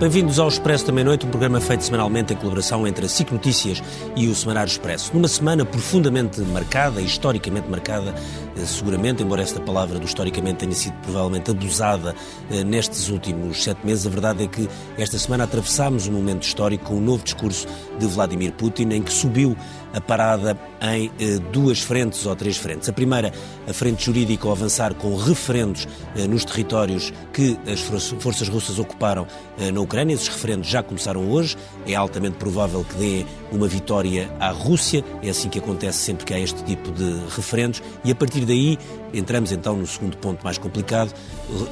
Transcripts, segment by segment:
Bem-vindos ao Expresso da Meia-Noite, um programa feito semanalmente em colaboração entre a SIC Notícias e o Semanário Expresso. Numa semana profundamente marcada, historicamente marcada, eh, seguramente, embora esta palavra do historicamente tenha sido provavelmente abusada eh, nestes últimos sete meses, a verdade é que esta semana atravessámos um momento histórico com um novo discurso de Vladimir Putin, em que subiu a parada em eh, duas frentes ou três frentes. A primeira, a frente jurídica ao avançar com referendos eh, nos territórios que as forças russas ocuparam eh, na Ucrânia. Esses referendos já começaram hoje. É altamente provável que dê uma vitória à Rússia. É assim que acontece sempre que há este tipo de referendos. E a partir daí, entramos então no segundo ponto mais complicado.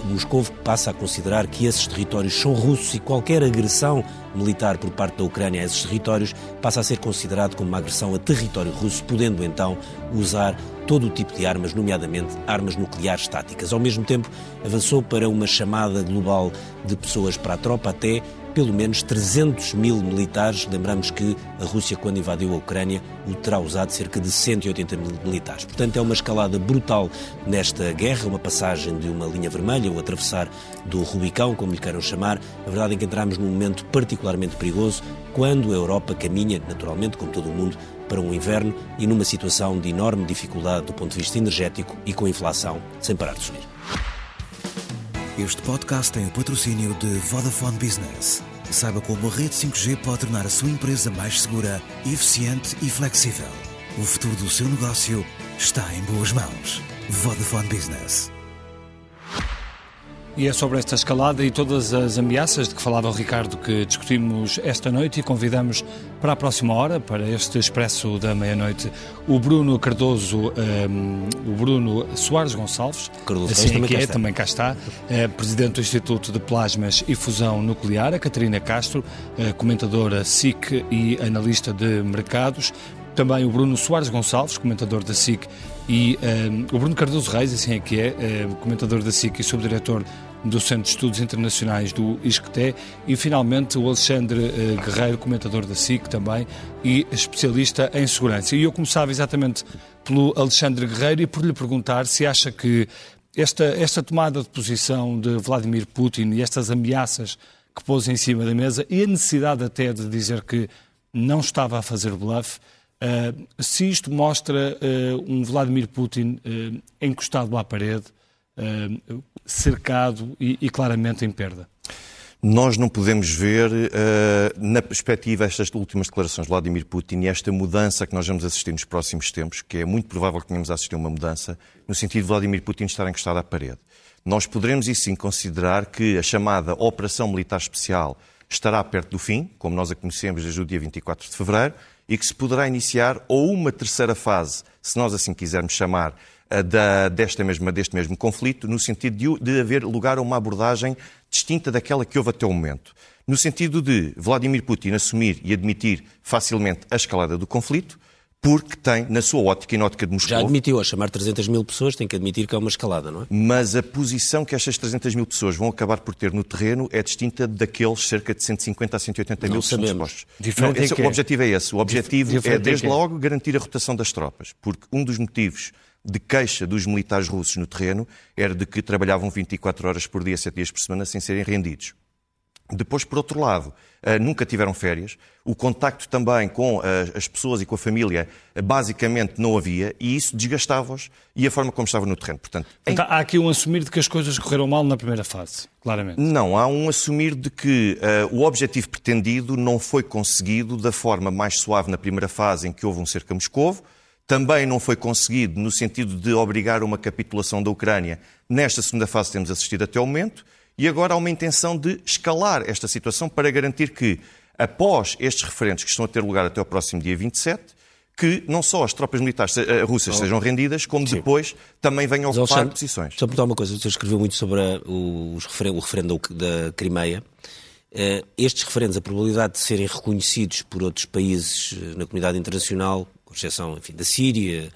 Moscou passa a considerar que esses territórios são russos e qualquer agressão militar por parte da Ucrânia a esses territórios passa a ser considerado como uma agressão a território russo, podendo então usar todo o tipo de armas, nomeadamente armas nucleares táticas. Ao mesmo tempo, avançou para uma chamada global de pessoas para a tropa até pelo menos 300 mil militares. Lembramos que a Rússia, quando invadiu a Ucrânia, o terá usado cerca de 180 mil militares. Portanto, é uma escalada brutal nesta guerra, uma passagem de uma linha vermelha, o atravessar do Rubicão, como lhe queiram chamar. A verdade é que entramos num momento particularmente perigoso, quando a Europa caminha, naturalmente, como todo o mundo, para um inverno e numa situação de enorme dificuldade do ponto de vista energético e com inflação sem parar de subir. Este podcast tem o patrocínio de Vodafone Business. Saiba como a rede 5G pode tornar a sua empresa mais segura, eficiente e flexível. O futuro do seu negócio está em boas mãos. Vodafone Business. E é sobre esta escalada e todas as ameaças de que falava o Ricardo que discutimos esta noite e convidamos para a próxima hora, para este Expresso da Meia-Noite, o Bruno Cardoso, um, o Bruno Soares Gonçalves, Cardoso assim também que cá é, também cá está, é, Presidente do Instituto de Plasmas e Fusão Nuclear, a Catarina Castro, é, comentadora SIC e analista de mercados, também o Bruno Soares Gonçalves, comentador da SIC, e um, o Bruno Cardoso Reis, assim é que é, é comentador da SIC e subdiretor do Centro de Estudos Internacionais do ISCTE e finalmente o Alexandre uh, Guerreiro, comentador da SIC também e especialista em segurança. E eu começava exatamente pelo Alexandre Guerreiro e por lhe perguntar se acha que esta, esta tomada de posição de Vladimir Putin e estas ameaças que pôs em cima da mesa e a necessidade até de dizer que não estava a fazer bluff, uh, se isto mostra uh, um Vladimir Putin encostado à parede, Uh, cercado e, e, claramente em perda. Nós não podemos ver, uh, na perspectiva, estas últimas declarações de Vladimir Putin e esta mudança que nós vamos assistir nos próximos tempos, que é muito provável que tenhamos a assistir uma mudança, no sentido de Vladimir Putin estar encostado à parede. Nós poderemos, e sim, considerar que a chamada Operação Militar Especial estará perto do fim, como nós a conhecemos desde o dia 24 de fevereiro, e que se poderá iniciar ou uma terceira fase, se nós assim quisermos chamar, da, desta mesma, deste mesmo conflito, no sentido de, de haver lugar a uma abordagem distinta daquela que houve até o momento. No sentido de Vladimir Putin assumir e admitir facilmente a escalada do conflito, porque tem, na sua ótica e na ótica de Moscou... Já admitiu, a chamar 300 mil pessoas, tem que admitir que é uma escalada, não é? Mas a posição que estas 300 mil pessoas vão acabar por ter no terreno é distinta daqueles cerca de 150 a 180 não mil que são sabemos. dispostos. Não, esse, o objetivo é esse. O objetivo Diferente é, desde logo, garantir a rotação das tropas. Porque um dos motivos de queixa dos militares russos no terreno era de que trabalhavam 24 horas por dia, 7 dias por semana, sem serem rendidos. Depois, por outro lado, eh, nunca tiveram férias. O contacto também com eh, as pessoas e com a família eh, basicamente não havia e isso desgastava-os e a forma como estavam no terreno. Portanto, em- Então, há aqui um assumir de que as coisas correram mal na primeira fase, claramente. Não, há um assumir de que eh, o objetivo pretendido não foi conseguido da forma mais suave na primeira fase em que houve um cerco a Moscovo. Também não foi conseguido no sentido de obrigar uma capitulação da Ucrânia. Nesta segunda fase temos assistido até ao momento. E agora há uma intenção de escalar esta situação para garantir que, após estes referentes que estão a ter lugar até ao próximo dia 27, que não só as tropas militares eh, russas sejam rendidas, como depois também venham Mas, ocupar posições. Só perguntar uma coisa, você escreveu muito sobre a- o, os referen- o referendo da, Crimeia. Eh, estes referendos, a probabilidade de serem reconhecidos por outros países eh, na comunidade internacional, com exceção enfim, da Síria,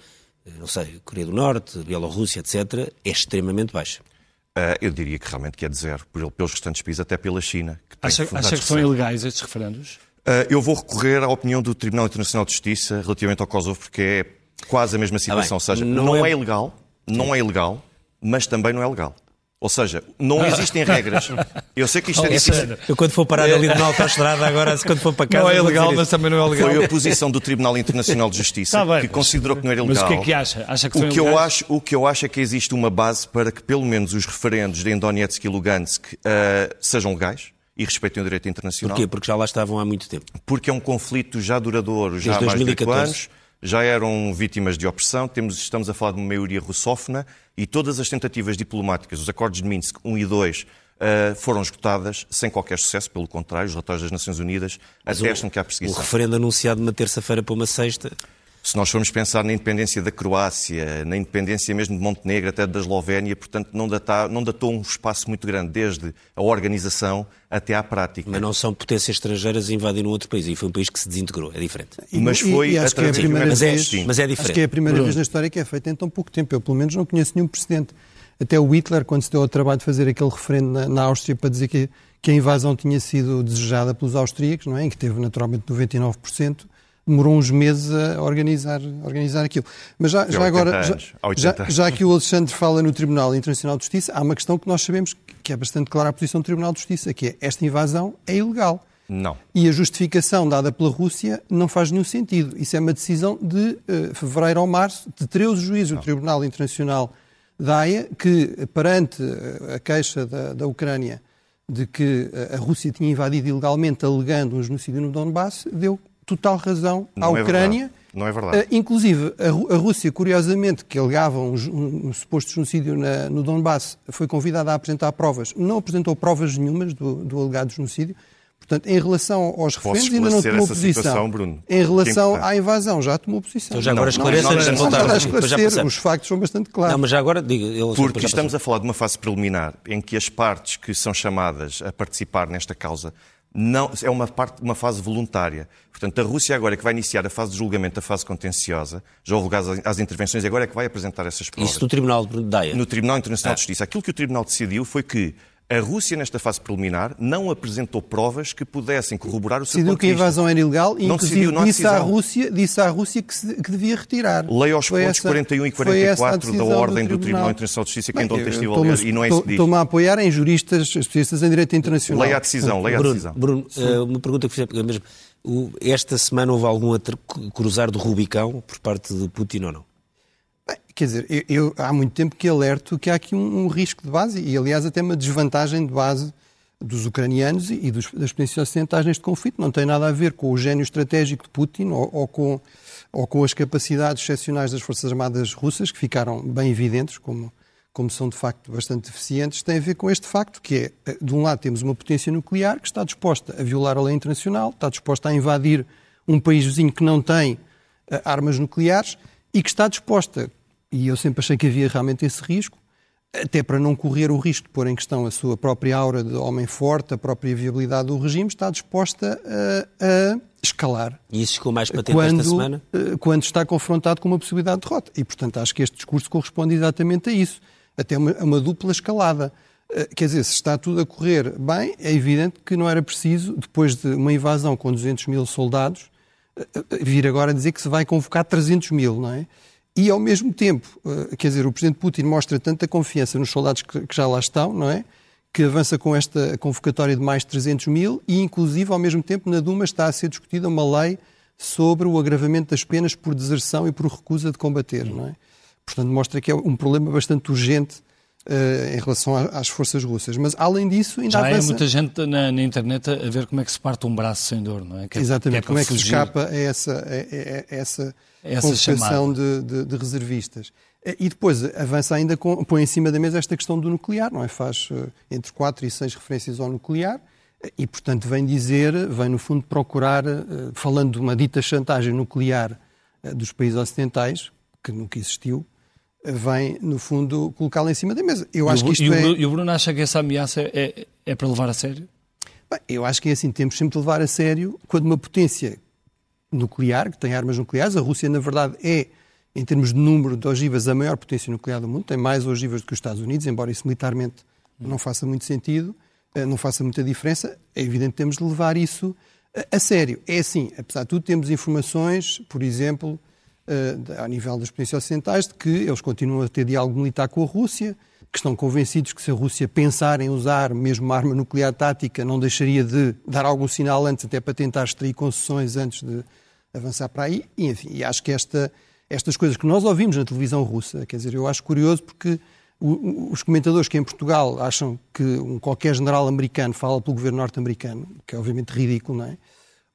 eh, não sei, Coreia do Norte, Bielorrússia, etc., é extremamente baixa. Ah, eu diria que realmente que é de zero, pelos restantes países, até pela China. Que tem Acha, acha que são ilegais estes referendos? Ah, eu vou recorrer à opinião do Tribunal Internacional de Justiça relativamente ao Kosovo, porque é quase a mesma situação. bem. Ou seja, Não não, é- é... ilegal, não é ilegal, mas também não é legal. Ou seja, não existem regras. Eu sei que isto é difícil. Eu quando for parar ali na autoestrada, agora quando for para casa... Não é ilegal, mas também não é legal. Foi a posição do Tribunal Internacional de Justiça Tá que considerou que não era Mas ilegal. o que é que acha? Acha que O que, eu acho, o que eu acho é que existe uma base para que pelo menos os referendos de Donetsk e Lugansk eh, sejam legais e respeitem o direito internacional. Porquê? Porque já lá estavam há muito tempo. Porque é um conflito já duradouro, já há Desde mais de oito 2014. anos, já eram vítimas de opressão, temos, estamos a falar de uma maioria russófona e todas as tentativas diplomáticas, os acordos de Minsk 1 e 2, eh, foram esgotadas sem qualquer sucesso, pelo contrário, os relatórios das Nações Unidas atestam que há O perseguição. referendo anunciado de uma terça-feira para uma sexta... Se nós formos pensar na independência da Croácia, na independência mesmo de Montenegro, até da Eslovénia, portanto, não, data, não datou um espaço muito grande, desde a organização até à prática. Mas não são potências estrangeiras a invadir um outro país. E foi um país que se desintegrou. É diferente. E- Mas e- foi e acho que é a primeira Mas é, vez, Sim. mas é Acho diferente. que é a primeira vez na história que é feita em tão pouco tempo. Eu, pelo menos, não conheço nenhum precedente. Até o Hitler, quando se deu ao trabalho de fazer aquele referendo na, na Áustria para dizer que, que a invasão tinha sido desejada pelos austríacos, não é? em que teve naturalmente 99%, demorou uns meses a organizar, a organizar aquilo. Mas já, já há 80 agora, já, anos. Há 80 já, já que o Alexandre fala no Tribunal Internacional de Justiça, há uma questão que nós sabemos que é bastante clara a posição do Tribunal de Justiça, que é esta invasão é ilegal. Não. E a justificação dada pela Rússia não faz nenhum sentido. Isso é uma decisão de eh, fevereiro ou março de 13 juízes do Tribunal Internacional da Haia, que perante eh, a queixa da, da Ucrânia de que eh, a Rússia tinha invadido ilegalmente, alegando um genocídio no Donbass, deu total razão à Não é Ucrânia. verdade. Não é verdade. Eh, inclusive, a, Ru- a Rússia, curiosamente, que alegava um, um- um suposto genocídio na- no Donbass, foi convidada a apresentar provas. Não apresentou provas nenhumas do, do alegado genocídio. Portanto, em relação aos referentes, ainda não tomou posição. situação, Bruno? Em relação é à invasão, já tomou posição. Então já agora esclareça não, antes de voltar. Depois já esclarecer, os factos são bastante claros. Não, mas já agora, diga. ele- Porque já estamos a falar de uma fase preliminar em que as partes que são chamadas a participar nesta causa não, é uma, parte, uma fase voluntária. Portanto, a Rússia agora é que vai iniciar a fase de julgamento, a fase contenciosa, já houve lugar às, às intervenções e agora é que vai apresentar essas provas. Isso no Tribunal de Daia. No Tribunal Internacional de Justiça. Aquilo que o Tribunal decidiu foi que a Rússia, nesta fase preliminar, não apresentou provas que pudessem corroborar o seu Decidiu ponto que a de vista. invasão era ilegal e, Não inclusive, decidiu, não disse, à. Rússia, disse à Rússia que, se- que devia retirar. Leia aos Foi pontos essa- 41 e foi essa a 44 da Ordem do Tribunal Internacional de Justiça, que Bem, ainda ontem estive a ler, e não é isso que diz. Estou-me a apoiar em juristas, especialistas em direito internacional. Leia a decisão, leia a Bruno, decisão. Bruno, eh, uma pergunta que fizemos mesmo. O- Esta semana houve algum outro cruzar do Rubicão por parte de Putin ou não? Quer dizer, eu, eu há muito tempo que alerto que há aqui um, um risco de base e, aliás, até uma desvantagem de base dos ucranianos e, e dos, das potências ocidentais neste conflito. Não tem nada a ver com o gênio estratégico de Putin ou, ou com, ou com as capacidades excepcionais das Forças Armadas russas, que ficaram bem evidentes, como, como são de facto bastante deficientes, tem a ver com este facto que é, eh, de um lado temos uma potência nuclear que está disposta a violar a lei internacional, está disposta a invadir um país vizinho que não tem eh, armas nucleares e que está disposta, e eu sempre achei que havia realmente esse risco, até para não correr o risco de pôr em questão a sua própria aura de homem forte, a própria viabilidade do regime, está disposta a, a escalar E isso ficou mais patente quando, esta semana? eh, quando está confrontado com uma possibilidade de derrota. E, portanto, acho que este discurso corresponde exatamente a isso. Até uma, a uma dupla escalada. Eh, Quer dizer, se está tudo a correr bem, é evidente que não era preciso, depois de uma invasão com 200 mil soldados, eh, vir agora dizer que se vai convocar 300 mil, não é? E, ao mesmo tempo, eh, quer dizer, o Presidente Putin mostra tanta confiança nos soldados que, já lá estão, não é? Que avança com esta convocatória de mais de 300 mil e, inclusive, ao mesmo tempo, na Duma está a ser discutida uma lei sobre o agravamento das penas por deserção e por recusa de combater, não é? Portanto, mostra que é um problema bastante urgente eh, em relação a- às forças russas. Mas, além disso, ainda Já é avança... muita gente na, na internet a ver como é que se parte um braço sem dor, não é? Que é- Exatamente, que como é que se escapa a essa, a- a- essa, Essa convocação de, de- de reservistas. Eh, E depois avança ainda, com, põe em cima da mesa esta questão do nuclear, não é? Faz eh, entre quatro e seis referências ao nuclear e, portanto, vem dizer, vem no fundo procurar, falando de uma dita chantagem nuclear dos países ocidentais, que nunca existiu, vem, no fundo, colocá-la em cima da mesa. Eu E acho o, que isto e o é... Bruno- e o Bruno acha que essa ameaça é, é para levar a sério? Bem, eu acho que é assim, temos sempre de levar a sério quando uma potência nuclear, que tem armas nucleares, a Rússia, na verdade, é, em termos de número de ogivas, a maior potência nuclear do mundo, tem mais ogivas do que os Estados Unidos, embora isso militarmente não faça muito sentido, eh, não faça muita diferença, é evidente que temos de levar isso a- a sério. É assim, apesar de tudo, temos informações, por exemplo, ao nível das potências ocidentais, de que eles continuam a ter diálogo militar com a Rússia, que estão convencidos que se a Rússia pensar em usar mesmo uma arma nuclear tática, não deixaria de dar algum sinal antes, até para tentar extrair concessões antes de avançar para aí. E, enfim, e acho que esta, estas coisas que nós ouvimos na televisão russa, quer dizer, eu acho curioso porque os comentadores que em Portugal acham que um qualquer general americano fala pelo governo norte-americano, que é obviamente ridículo, não é?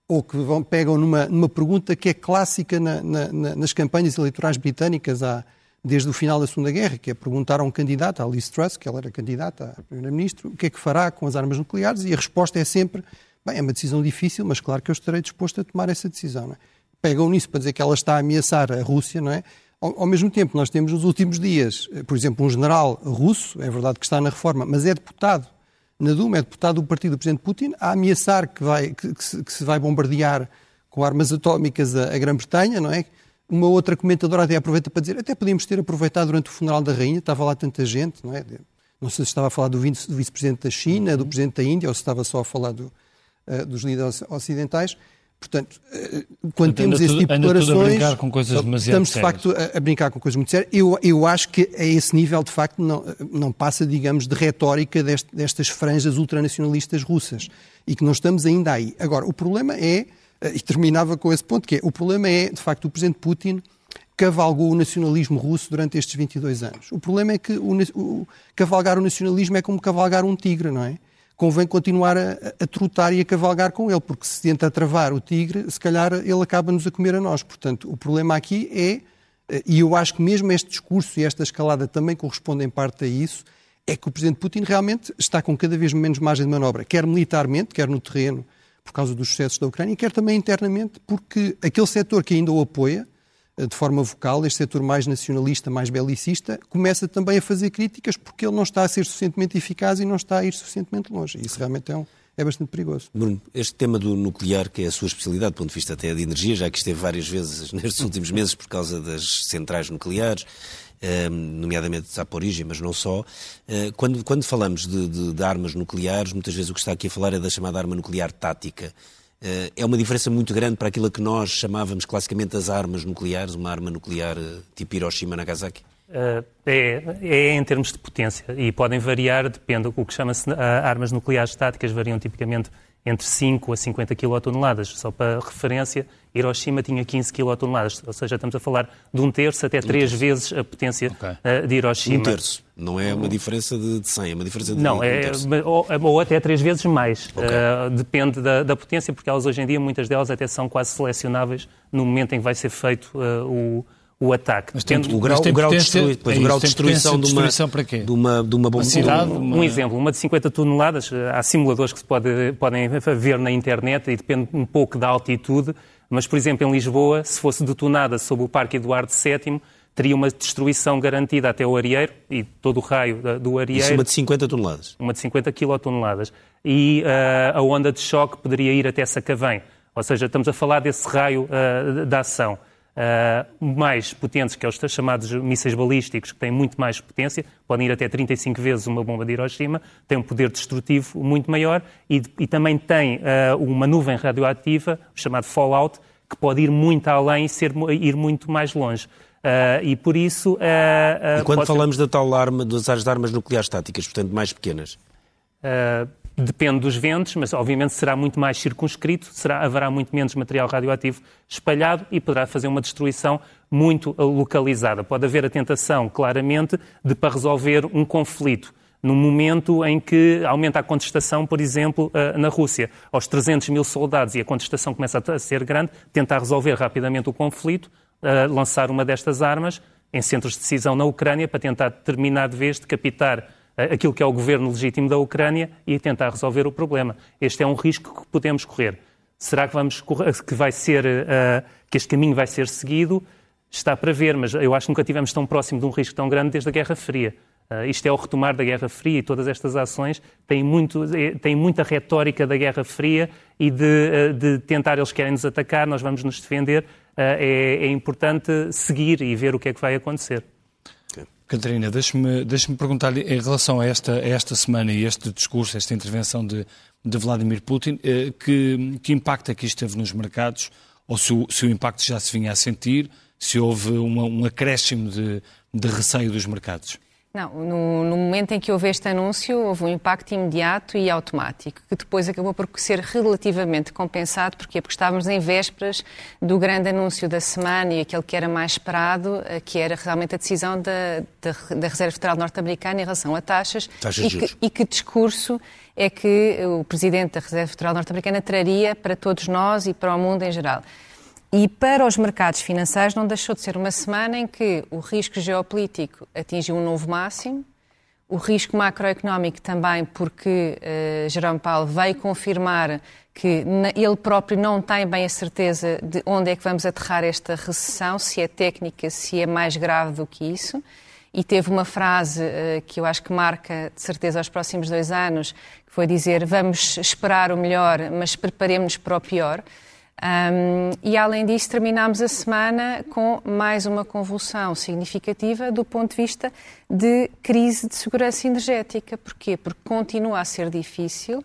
Ou que vão, pegam numa, numa pergunta que é clássica na, na, nas campanhas eleitorais britânicas há, desde o final da Segunda Guerra, que é perguntar a um candidato, a Liz Truss, que ela era candidata a primeira-ministro, o que é que fará com as armas nucleares, e a resposta é sempre, bem, é uma decisão difícil, mas claro que eu estarei disposto a tomar essa decisão. É? Pegam nisso para dizer que ela está a ameaçar a Rússia, não é? Ao, ao, mesmo tempo, nós temos nos últimos dias, eh, por exemplo, um general russo, é verdade que está na reforma, mas é deputado na Duma, é deputado do partido do presidente Putin, a ameaçar que, vai, que, que, se, que se, vai bombardear com armas atómicas a, a Grã-Bretanha, não é? Uma outra comentadora até aproveita para dizer, até podíamos ter aproveitado durante o funeral da rainha, estava lá tanta gente, não é? Não sei se estava a falar do vice-presidente da China, do presidente da Índia, ou se estava só a falar do, uh, dos líderes ocidentais. Portanto, eh, quando temos esse tipo de declarações, coisas estamos de facto a, a, brincar com coisas muito sérias. Eu, eu acho que a esse nível, de facto, não, não passa, digamos, de retórica dest, destas franjas ultranacionalistas russas e que não estamos ainda aí. Agora, o problema é, eh, e terminava com esse ponto, que é, o problema é, de facto, o presidente Putin cavalgou o nacionalismo russo durante estes 22 anos. O problema é que o, o, cavalgar o nacionalismo é como cavalgar um tigre, não é? Convém continuar a, a trotar e a cavalgar com ele, porque se tenta travar o tigre, se calhar ele acaba-nos a comer a nós. Portanto, o problema aqui é, eh, e eu acho que mesmo este discurso e esta escalada também correspondem em parte a isso, é que o Presidente Putin realmente está com cada vez menos margem de manobra, quer militarmente, quer no terreno, por causa dos sucessos da Ucrânia, quer também internamente, porque aquele setor que ainda o apoia, de forma vocal, este setor mais nacionalista, mais belicista, começa também a fazer críticas porque ele não está a ser suficientemente eficaz e não está a ir suficientemente longe. Isso realmente é, um, é bastante perigoso. Bruno, este tema do nuclear, que é a sua especialidade do ponto de vista até de energia, já que esteve várias vezes nestes últimos meses por causa das centrais nucleares, eh, nomeadamente de origem, mas não só. Eh, quando, quando falamos de, de, de armas nucleares, muitas vezes o que está aqui a falar é da chamada arma nuclear tática. Eh, é uma diferença muito grande para aquilo que nós chamávamos classicamente as armas nucleares, uma arma nuclear eh, tipo Hiroshima-Nagasaki? Uh, é, é, em termos de potência e podem variar, depende. O que chama-se armas nucleares estáticas variam tipicamente entre 5 a 50 quilotoneladas. Só para referência, Hiroshima tinha 15 quilotoneladas, ou seja, estamos a falar de um terço até um três terço. vezes a potência okay. uh, de Hiroshima. Um terço, não é uma diferença de, de 100, é uma diferença de Não, um é, ou, ou, até três vezes mais. Okay. Uh, depende da, da, potência, porque elas hoje em dia, muitas delas até são quase selecionáveis no momento em que vai ser feito uh, o o ataque. Mas tem, o grau, o grau, de, é o grau de destruição, de, uma, para quê? de uma, de uma bomba. Cidade, uma... Um exemplo, uma de 50 toneladas, há simuladores que se pode, podem ver na internet e depende um pouco da altitude, mas, por exemplo, em Lisboa, se fosse detonada sob o Parque Eduardo VII, teria uma destruição garantida até o Arieiro e todo o raio do Arieiro. Isso uma de 50 toneladas? Uma de 50 quilotoneladas. E uh, a onda de choque poderia ir até Sacavém. Ou seja, estamos a falar desse raio uh, da ação uh, mais potentes, que é os chamados mísseis balísticos, que têm muito mais potência, podem ir até 35 vezes uma bomba de Hiroshima, têm um poder destrutivo muito maior e, e também tem uh, uma nuvem radioativa, chamado fallout, que pode ir muito além e ser, ir muito mais longe. Uh, e por isso. Uh, uh, e quando falamos ser... da tal arma, das armas nucleares táticas, portanto mais pequenas? Depende dos ventos, mas obviamente será muito mais circunscrito, será, haverá muito menos material radioativo espalhado e poderá fazer uma destruição muito localizada. Pode haver a tentação, claramente, de para resolver um conflito no momento em que aumenta a contestação, por exemplo, eh, na Rússia. Aos 300 mil soldados e a contestação começa a ser grande, tentar resolver rapidamente o conflito, eh, lançar uma destas armas em centros de decisão na Ucrânia para tentar terminar de vez, decapitar aquilo que é o governo legítimo da Ucrânia e tentar resolver o problema. Este é um risco que podemos correr. Será que, vamos, que vai ser, uh, que este caminho vai ser seguido? Está para ver, mas eu acho que nunca tivemos tão próximo de um risco tão grande desde a Guerra Fria. Uh, isto é o retomar da Guerra Fria e todas estas ações têm, muito, eh, têm muita retórica da Guerra Fria e de, uh, de tentar, eles querem nos atacar, nós vamos nos defender. É, é importante seguir e ver o que é que vai acontecer. Catarina, deixe-me deixe perguntar-lhe em relação a esta, a esta semana e este discurso, esta intervenção de, de Vladimir Putin, eh, que, que impacto é que isto teve nos mercados, ou se o, se o impacto já se vinha a sentir, se houve uma, um acréscimo de, de receio dos mercados. Não, no, no, momento em que houve este anúncio, houve um impacto imediato e automático, que depois acabou por ser relativamente compensado. Porquê? Porque estávamos em vésperas do grande anúncio da semana e aquele que era mais esperado, eh, que era realmente a decisão da, da, da Reserva Federal Norte-Americana em relação a taxas. taxas e, que, e que discurso é que o Presidente da Reserva Federal Norte-Americana traria para todos nós e para o mundo em geral. E para os mercados financeiros não deixou de ser uma semana em que o risco geopolítico atingiu um novo máximo, o risco macroeconómico também, porque uh, Jerome Paulo veio confirmar que ele próprio não tem bem a certeza de onde é que vamos aterrar esta recessão, se é técnica, se é mais grave do que isso. E teve uma frase uh, que eu acho que marca de certeza os próximos dois anos, que foi dizer: vamos esperar o melhor, mas preparemos-nos para o pior. Um, e além disso, terminámos a semana com mais uma convulsão significativa do ponto de vista de crise de segurança energética. Porquê? Porque continua a ser difícil.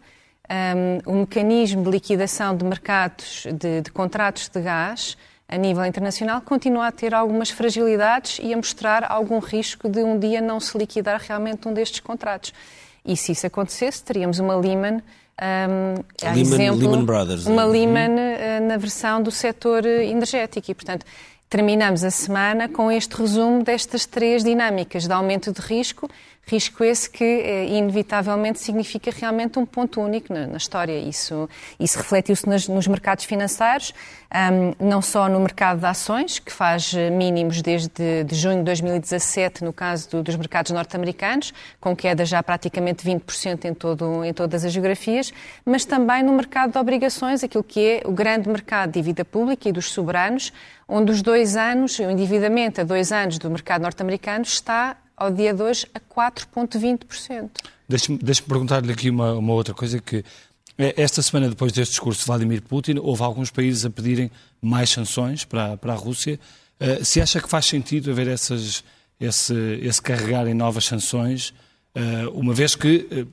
Um, o mecanismo de liquidação de mercados de, de contratos de gás a nível internacional continua a ter algumas fragilidades e a mostrar algum risco de um dia não se liquidar realmente um destes contratos. E se isso acontecesse, teríamos uma Lehman um, Lehman, exemplo, Lehman Brothers. Uma uhum. Lehman uh, na versão do setor energético. E, portanto, terminamos a semana com este resumo destas três dinâmicas de aumento de risco, risco esse que eh, inevitavelmente significa realmente um ponto único na, na história. Isso, isso refletiu-se nos, mercados financeiros, um, não só no mercado de ações, que faz eh, mínimos desde de junho de 2017, no caso do, dos mercados norte-americanos, com queda já praticamente 20% em, todo, em todas as geografias, mas também no mercado de obrigações, aquilo que é o grande mercado de dívida pública e dos soberanos, onde os dois anos, o endividamento a dois anos do mercado norte-americano está, ao dia de hoje, a 4,20%. Deixe-me deixe perguntar-lhe aqui uma, uma outra coisa que é, esta semana, depois deste discurso de Vladimir Putin, houve alguns países a pedirem mais sanções para, para a Rússia. Uh, se acha que faz sentido haver essas, esse, esse carregar em novas sanções, uh, uma vez que uh,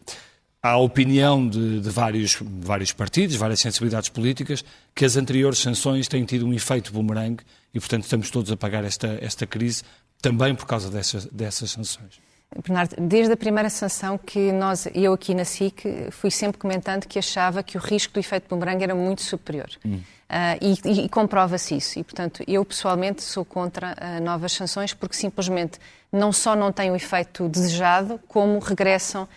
há a opinião de, de vários, vários partidos, várias sensibilidades políticas, que as anteriores sanções têm tido um efeito bumerangue e, portanto, estamos todos a pagar esta, esta crise também por causa dessas, dessas sanções. Bernardo, desde a primeira sanção que nós, eu aqui na SIC, fui sempre comentando que achava que o risco do efeito bumerangue era muito superior. Hum. Uh, e, e comprova-se isso. E, portanto, eu pessoalmente sou contra uh, novas sanções porque simplesmente não só não têm o efeito desejado, como regressam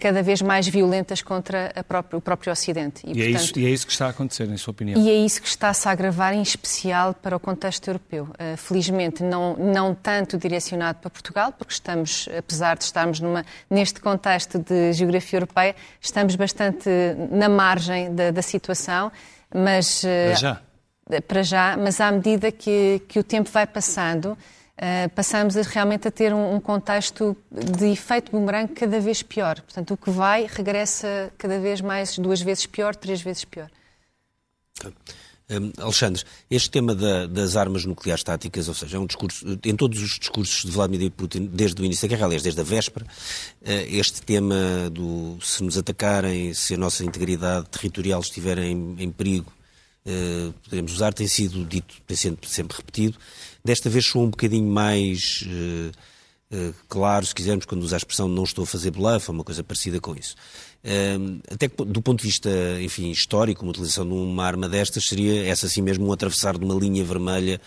cada vez mais violentas contra próprio, o próprio Ocidente. E, e, portanto, é isso, e, é isso, que está a acontecer, em sua opinião? E é isso que está-se a agravar, em especial para o contexto europeu. Uh, felizmente, não, não tanto direcionado para Portugal, porque estamos, apesar de estarmos numa, neste contexto de geografia europeia, estamos bastante na margem da, da situação, mas... Uh, para já? Para já, mas à medida que, que o tempo vai passando, Uh, passamos a, realmente a ter um, um, contexto de efeito bumerangue cada vez pior. Portanto, o que vai regressa cada vez mais, duas vezes pior, três vezes pior. Um, Alexandre, este tema da, das armas nucleares táticas, ou seja, é um discurso, em todos os discursos de Vladimir Putin, desde o início da guerra, aliás, desde a véspera, uh, este tema do se nos atacarem, se a nossa integridade territorial estiver em, em perigo, uh, podemos usar, tem sido dito, tem sido sempre repetido. Desta vez sou um bocadinho mais uh, uh, claro, se quisermos, quando usa a expressão não estou a fazer bluff, ou uma coisa parecida com isso. Uh, até que, do ponto de vista, enfim, histórico, uma utilização de uma arma destas seria essa assim mesmo um atravessar de uma linha vermelha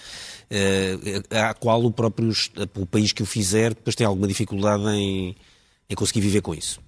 à qual o próprio o país que o fizer depois tem alguma dificuldade em, em conseguir viver com isso.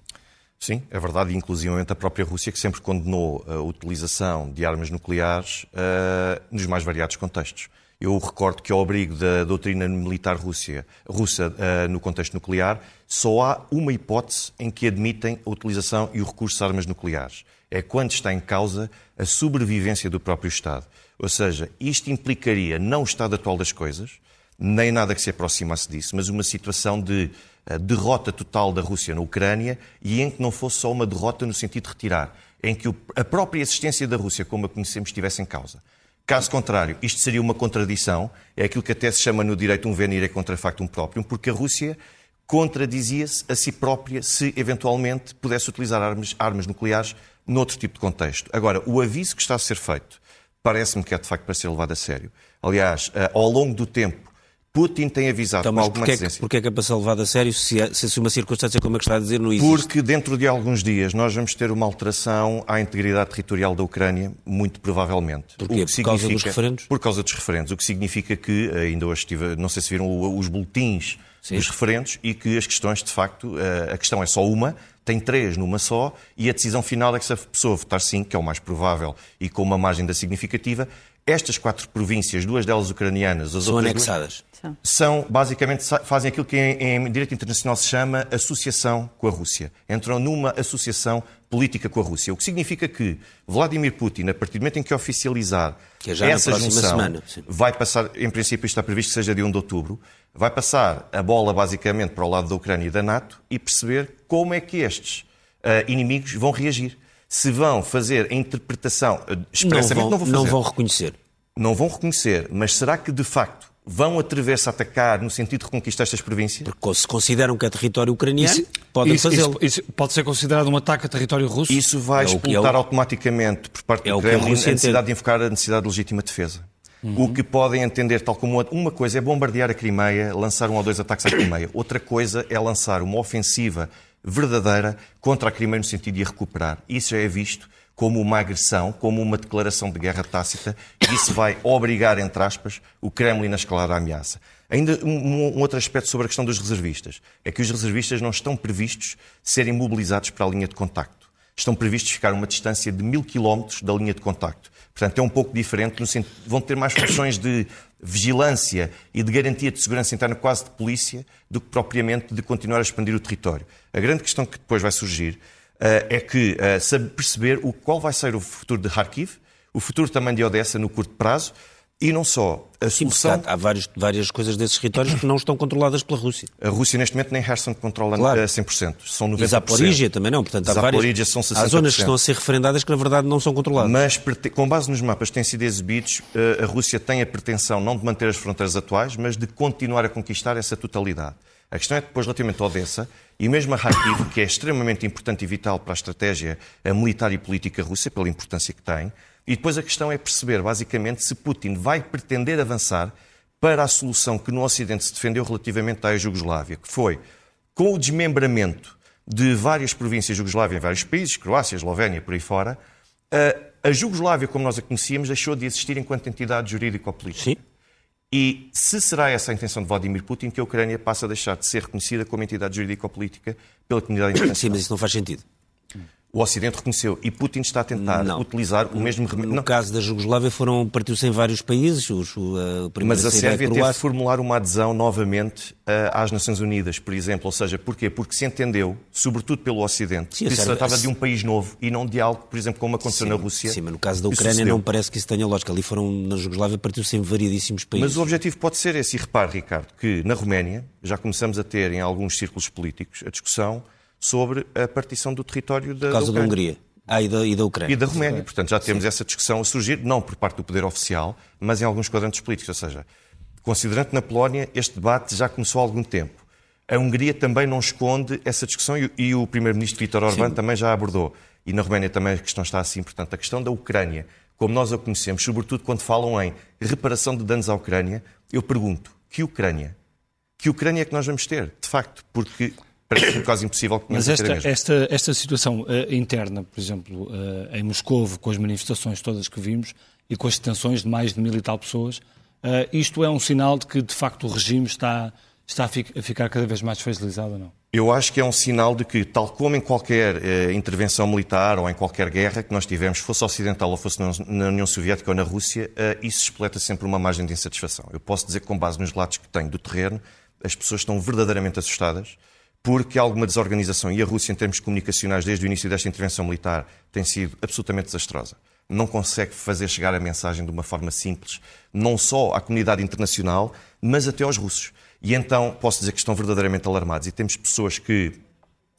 Sim, é verdade, inclusivamente a própria Rússia, que sempre condenou a utilização de armas nucleares uh, nos mais variados contextos. Eu recordo que, ao abrigo da doutrina militar Rússia, russa uh, no contexto nuclear, só há uma hipótese em que admitem a utilização e o recurso de armas nucleares. É quando está em causa a sobrevivência do próprio Estado. Ou seja, isto implicaria não o estado atual das coisas, nem nada que se aproximasse disso, mas uma situação de uh, derrota total da Rússia na Ucrânia e em que não fosse só uma derrota no sentido de retirar, em que a própria existência da Rússia, como a conhecemos, estivesse em causa. Caso contrário, isto seria uma contradição, é aquilo que até se chama no direito um venire contra factum próprio, porque a Rússia contradizia-se a si própria se eventualmente pudesse utilizar armas, armas nucleares noutro tipo de contexto. Agora, o aviso que está a ser feito parece-me que é de facto para ser levado a sério. Aliás, eh, ao longo do tempo, Putin tem avisado então, com alguma porquê, antecedência. porquê é que é para ser levado a sério se, se uma circunstância como a que está a dizer não existe? Porque dentro de alguns dias nós vamos ter uma alteração à integridade territorial da Ucrânia, muito provavelmente. Porquê? Por causa dos referendos? Por causa dos referendos, o que significa que, ainda hoje estive, não sei se viram os boletins Sim. dos referendos e que as questões, de facto, a questão é só uma, tem três numa só e a decisão final é que se a pessoa votar sim, que é o mais provável e com uma margem da significativa, estas quatro províncias, duas delas ucranianas, as São outras anexadas. Duas, são, basicamente, fazem aquilo que em, em, direito internacional se chama associação com a Rússia. Entram numa associação política com a Rússia. O que significa que Vladimir Putin, a partir do momento em que oficializar que é já essa junção, semana, vai passar, em princípio está previsto que seja de 1 de outubro, vai passar a bola basicamente para o lado da Ucrânia e da NATO e perceber como é que estes uh, inimigos vão reagir. Se vão fazer a interpretação, uh, expressamente não vão, não vão fazer. Não vão reconhecer. Não vão reconhecer, mas será que de facto vão atrever-se a atacar no sentido de reconquistar estas províncias? Porque se consideram que é território ucraniano, isso, podem fazê-lo. Isso, isso, pode ser considerado um ataque a território russo? Isso vai é explotar é o... automaticamente por parte é do Kremlin a necessidade entende. de invocar a necessidade de legítima defesa. Uhum. O que podem entender, tal como uma coisa é bombardear a Crimeia, lançar um ou dois ataques à Crimeia. Outra coisa é lançar uma ofensiva verdadeira contra a Crimeia no sentido de a recuperar. Isso já é visto como uma agressão, como uma declaração de guerra tácita, e isso vai obrigar, entre aspas, o Kremlin a escalar a ameaça. Ainda um, um, outro aspecto sobre a questão dos reservistas é que os reservistas não estão previstos serem mobilizados para a linha de contacto. Estão previstos ficar uma distância de mil quilómetros da linha de contacto. Portanto, é um pouco diferente, no sentido, vão ter mais funções de vigilância e de garantia de segurança interna, quase de polícia, do que propriamente de continuar a expandir o território. A grande questão que depois vai surgir é que uh, saber perceber o, qual vai ser o futuro de Kharkiv, o futuro também de Odessa no curto prazo, e não só. A Sim, solução... há vários, várias coisas desses territórios que não estão controladas pela Rússia. A Rússia, neste momento, nem Kherson controla claro. a 100%. São 90%. E Zaporígia também não. Portanto, há, várias... são 60%. há zonas que estão a ser referendadas que, na verdade, não são controladas. Mas, com base nos mapas que têm sido exibidos, eh, a Rússia tem a pretensão não de manter as fronteiras atuais, mas de continuar a conquistar essa totalidade. A questão é depois, relativamente a Odessa, e mesmo a Kharkiv, que é extremamente importante e vital para a estratégia militar e política russa, pela importância que tem, e depois a questão é perceber, basicamente, se Putin vai pretender avançar para a solução que no Ocidente se defendeu relativamente à Jugoslávia, que foi com o desmembramento de várias províncias Jugoslávia em vários países, Croácia, Eslovénia, por aí fora, a Jugoslávia, como nós a conhecíamos, deixou de existir enquanto entidade jurídico-política. E se será essa a intenção de Vladimir Putin, que a Ucrânia passa a deixar de ser reconhecida como entidade jurídico-política pela comunidade internacional. Sim, mas isso não faz sentido. O Ocidente reconheceu e Putin está a tentar não. utilizar o mesmo remédio. No caso da Jugoslávia foram partiu-se em vários países. Os, a Mas a Sérvia teve de formular uma adesão novamente uh, às Nações Unidas, por exemplo. Ou seja, porquê? Porque se entendeu, sobretudo pelo Ocidente, sim, que se tratava de um país novo e não de algo, por exemplo, como aconteceu sim, na Rússia. Sim, mas no caso da Ucrânia não parece que isso tenha lógica. Ali foram, na Jugoslávia, partiu-se em variedíssimos países. Mas o objetivo pode ser esse. E repare, Ricardo, que na Roménia já começamos a ter em alguns círculos políticos a discussão sobre a partição do território da, Por causa da, da Hungria. Ah, e da, e da Ucrânia. E da Roménia. Portanto, já temos Sim. essa discussão a surgir, não por parte do poder oficial, mas em alguns quadrantes políticos. Ou seja, considerando na Polónia, este debate já começou há algum tempo. A Hungria também não esconde essa discussão e, e o Primeiro-Ministro Vítor Orbán Sim. também já abordou. E na Roménia também a questão está assim. Portanto, a questão da Ucrânia, como nós a conhecemos, sobretudo quando falam em reparação de danos à Ucrânia, eu pergunto, que Ucrânia? Que Ucrânia é que nós vamos ter, de facto? Porque parece quase impossível que Mas esta, esta, esta situação uh, interna, por exemplo, uh, em Moscou, com as manifestações todas que vimos e com as detenções de mais de mil e tal pessoas, uh, isto é um sinal de que, de facto, o regime está, está a, fi a, ficar cada vez mais fragilizado ou não? Eu acho que é um sinal de que, tal como em qualquer intervenção militar ou em qualquer guerra que nós tivemos, fosse ocidental ou fosse na União Soviética ou na Rússia, isso espleta sempre uma margem de insatisfação. Eu posso dizer que, com base nos relatos que tenho do terreno, as pessoas estão verdadeiramente assustadas porque há alguma desorganização e a Rússia, em termos comunicacionais, desde o início desta intervenção militar, tem sido absolutamente desastrosa. Não consegue fazer chegar a mensagem de uma forma simples, não só à comunidade internacional, mas até aos russos. E então posso dizer que estão verdadeiramente alarmados. E temos pessoas que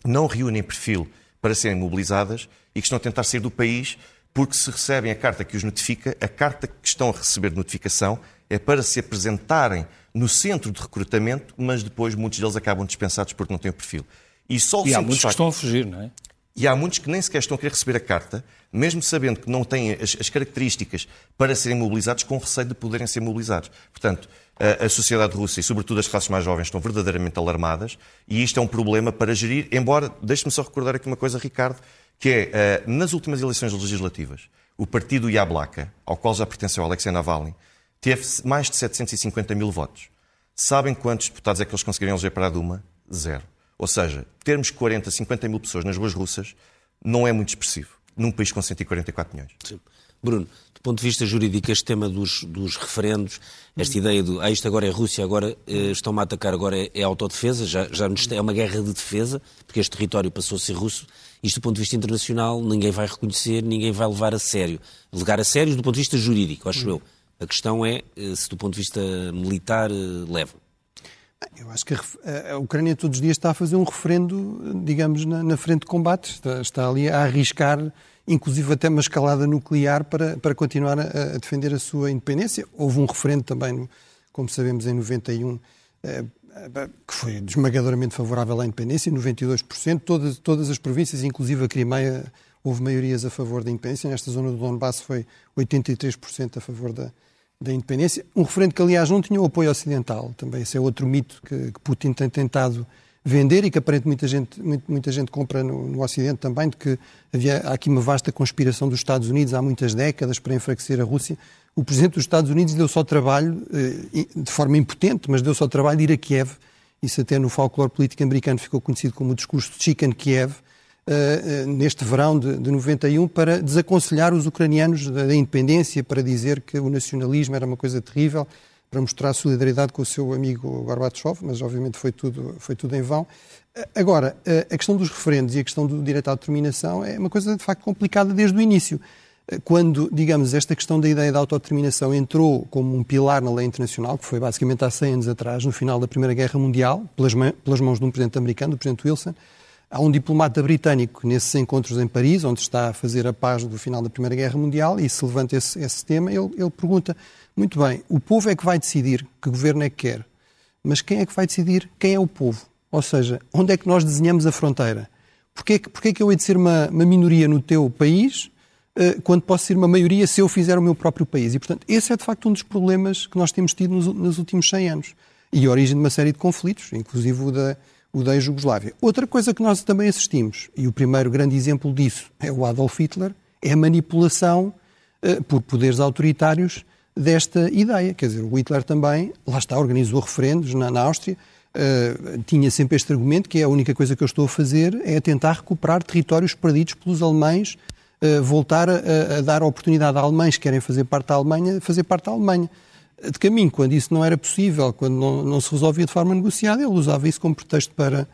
não reúnem perfil para serem mobilizadas e que estão a tentar sair do país porque se recebem a carta que os notifica, a carta que estão a receber de notificação é para se apresentarem no centro de recrutamento, mas depois muitos deles acabam dispensados porque não têm o perfil. E, só e há muitos facto... que estão a fugir, não é? E há muitos que nem sequer estão a querer receber a carta, mesmo sabendo que não têm as, as características para serem mobilizados, com receio de poderem ser mobilizados. Portanto, a, a sociedade russa e, sobretudo, as classes mais jovens estão verdadeiramente alarmadas e isto é um problema para gerir. Embora, deixe-me só recordar aqui uma coisa, Ricardo, que é, uh, nas últimas eleições legislativas, o partido Yablaka, ao qual já pertenceu Alexei Navalny, teve mais de 750 mil votos. Sabem quantos deputados é que eles conseguiriam eleger para a Duma? Zero. Ou seja, termos 40, 50 mil pessoas nas ruas russas não é muito expressivo, num país com 144 milhões. Sim. Bruno, do ponto de vista jurídico, este tema dos, dos referendos, esta ideia do ah, isto agora é Rússia, agora eh, estão-me a atacar, agora é, é autodefesa, já, já é uma guerra de defesa, porque este território passou a ser russo. Isto, do ponto de vista internacional, ninguém vai reconhecer, ninguém vai levar a sério. Levar a sério do ponto de vista jurídico, acho eu. A questão é eh, se, do ponto de vista militar, eh, leva. Eu acho que a, Ucrânia todos os dias está a fazer um referendo, digamos, na, na frente de combate. Está, está, ali a arriscar, inclusive até uma escalada nuclear para, para continuar a, a defender a sua independência. Houve um referendo também, como sabemos, em 91, eh, que foi esmagadoramente favorável à independência, 92%. Todas, todas as províncias, inclusive a Crimeia, houve maiorias a favor da independência. Nesta zona do Donbass foi 83% a favor da, da independência. Um referendo que, aliás, não tinha o apoio ocidental. Também esse é outro mito que, que Putin tem tentado vender e que aparentemente muita gente, muita gente compra no, no, Ocidente também, de que havia aqui uma vasta conspiração dos Estados Unidos há muitas décadas para enfraquecer a Rússia. O Presidente dos Estados Unidos deu só trabalho, eh, de forma impotente, mas deu só trabalho de ir a Kiev. Isso até no folclore político americano ficou conhecido como o discurso de Chicken Kiev, Uh, uh, neste verão de, de 91 para desaconselhar os ucranianos da, independência, para dizer que o nacionalismo era uma coisa terrível, para mostrar solidariedade com o seu amigo Gorbachev, mas obviamente foi tudo, foi tudo em vão. Uh, agora, a questão dos referendos e a questão do direito à determinação é uma coisa de facto complicada desde o início. Quando, digamos, esta questão da ideia da autodeterminação entrou como um pilar na lei internacional, que foi basicamente há 100 anos atrás, no final da Primeira Guerra Mundial, pelas, pelas mãos de um presidente americano, do presidente Wilson, Há um diplomata britânico nesses encontros em Paris, onde está a fazer a paz do final da Primeira Guerra Mundial, e se levanta esse, esse tema, ele, ele pergunta: muito bem, o povo é que vai decidir que governo é que quer, mas quem é que vai decidir quem é o povo? Ou seja, onde é que nós desenhamos a fronteira? Porquê, porquê que eu hei de ser uma, uma minoria no teu país uh, quando posso ser uma maioria se eu fizer o meu próprio país? E, portanto, esse é de facto um dos problemas que nós temos tido nos, nos últimos 100 anos. E a origem de uma série de conflitos, inclusive o da, o da Jugoslávia. Outra coisa que nós também assistimos, e o primeiro grande exemplo disso é o Adolf Hitler, é a manipulação uh, por poderes autoritários desta ideia. Quer dizer, o Hitler também, lá está, organizou referendos na, na Áustria, uh, tinha sempre este argumento que é a única coisa que eu estou a fazer é tentar recuperar territórios perdidos pelos alemães, uh, voltar a, a, dar oportunidade a alemães que querem fazer parte da Alemanha, fazer parte da Alemanha de caminho, quando isso não era possível, quando não, não, se resolvia de forma negociada, ele usava isso como pretexto para,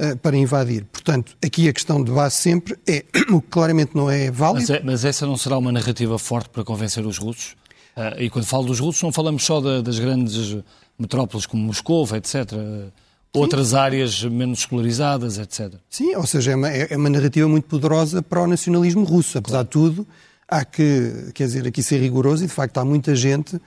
uh, para invadir. Portanto, aqui a questão de base sempre é o que claramente não é válido. Mas, é, mas essa não será uma narrativa forte para convencer os russos? Uh, e quando falo dos russos, não falamos só da, das grandes metrópoles como Moscou, etc. Outras Sim. áreas menos escolarizadas, etc. Sim, ou seja, é uma, é uma narrativa muito poderosa para o nacionalismo russo. Apesar claro. de tudo, há que, quer dizer, aqui ser rigoroso e de facto há muita gente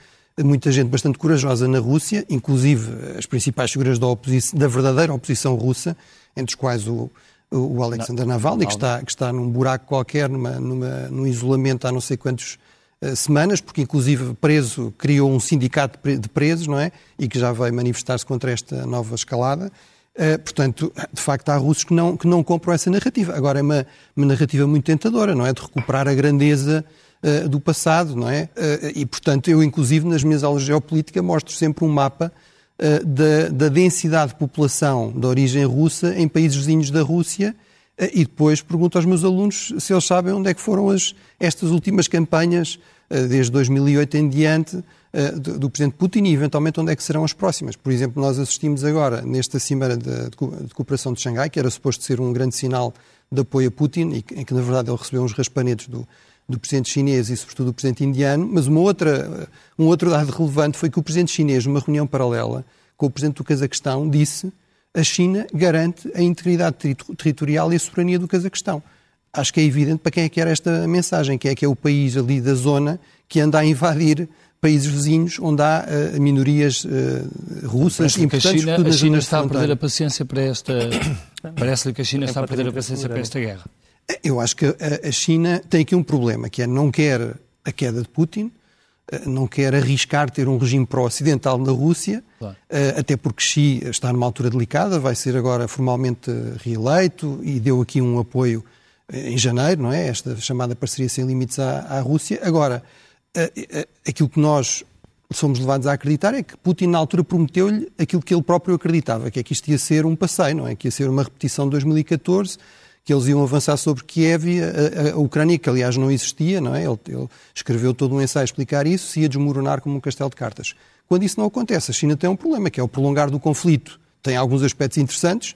muita gente bastante corajosa na Rússia, inclusive as principais figuras da, da verdadeira oposição russa, entre os quais o, o Alexander Navalny, que está, que está num buraco qualquer, numa, numa, num isolamento há não sei quantas uh, semanas, porque inclusive preso, criou um sindicato de presos, não é? E que já veio manifestar-se contra esta nova escalada. Uh, portanto, de facto, há russos que não, que não compram essa narrativa. Agora, é uma, uma narrativa muito tentadora, não é? De recuperar a grandeza uh, do passado, não é? Uh, e, portanto, eu, inclusive, nas minhas aulas de geopolítica, mostro sempre um mapa uh, da, da, densidade de população de origem russa em países vizinhos da Rússia e depois pergunto aos meus alunos se eles sabem onde é que foram as, estas últimas campanhas, desde 2008 em diante, do, Presidente Putin e, eventualmente, onde é que serão as próximas. Por exemplo, nós assistimos agora, nesta Cimeira de, de Cooperação de Xangai, que era suposto ser um grande sinal de apoio a Putin, e em que, na verdade, ele recebeu uns raspanetes do, do presidente chinês e, sobretudo, do presidente indiano, mas uma outra, um outro dado relevante foi que o presidente chinês, numa reunião paralela com o presidente do Cazaquistão, disse a China garante a integridade territorial e a soberania do Cazaquistão. Acho que é evidente para quem é que era esta mensagem, que é que é o país ali da zona que anda a invadir países vizinhos onde há uh, minorias uh, russas Parece importantes. A China, a China está a perder a paciência para esta... Parece-lhe que a China está a perder a paciência para esta guerra. Eu acho que a China tem aqui um problema, que é não quer a queda de Putin, eh, não quer arriscar ter um regime pró-ocidental na Rússia, claro. Eh, até porque Xi está numa altura delicada, vai ser agora formalmente reeleito e deu aqui um apoio eh, em janeiro, não é? Esta chamada parceria sem limites à, à Rússia. Agora, aquilo que nós somos levados a acreditar é que Putin, na altura, prometeu-lhe aquilo que ele próprio acreditava, que é que isto ia ser um passeio, não é? Que ia ser uma repetição de 2014 que eles iam avançar sobre Kiev e a, a, Ucrânia, que aliás não existia, não é? Ele, ele, escreveu todo um ensaio a explicar isso, se ia desmoronar como um castelo de cartas. Quando isso não acontece, a China tem um problema, que é o prolongar do conflito. Tem alguns aspectos interessantes,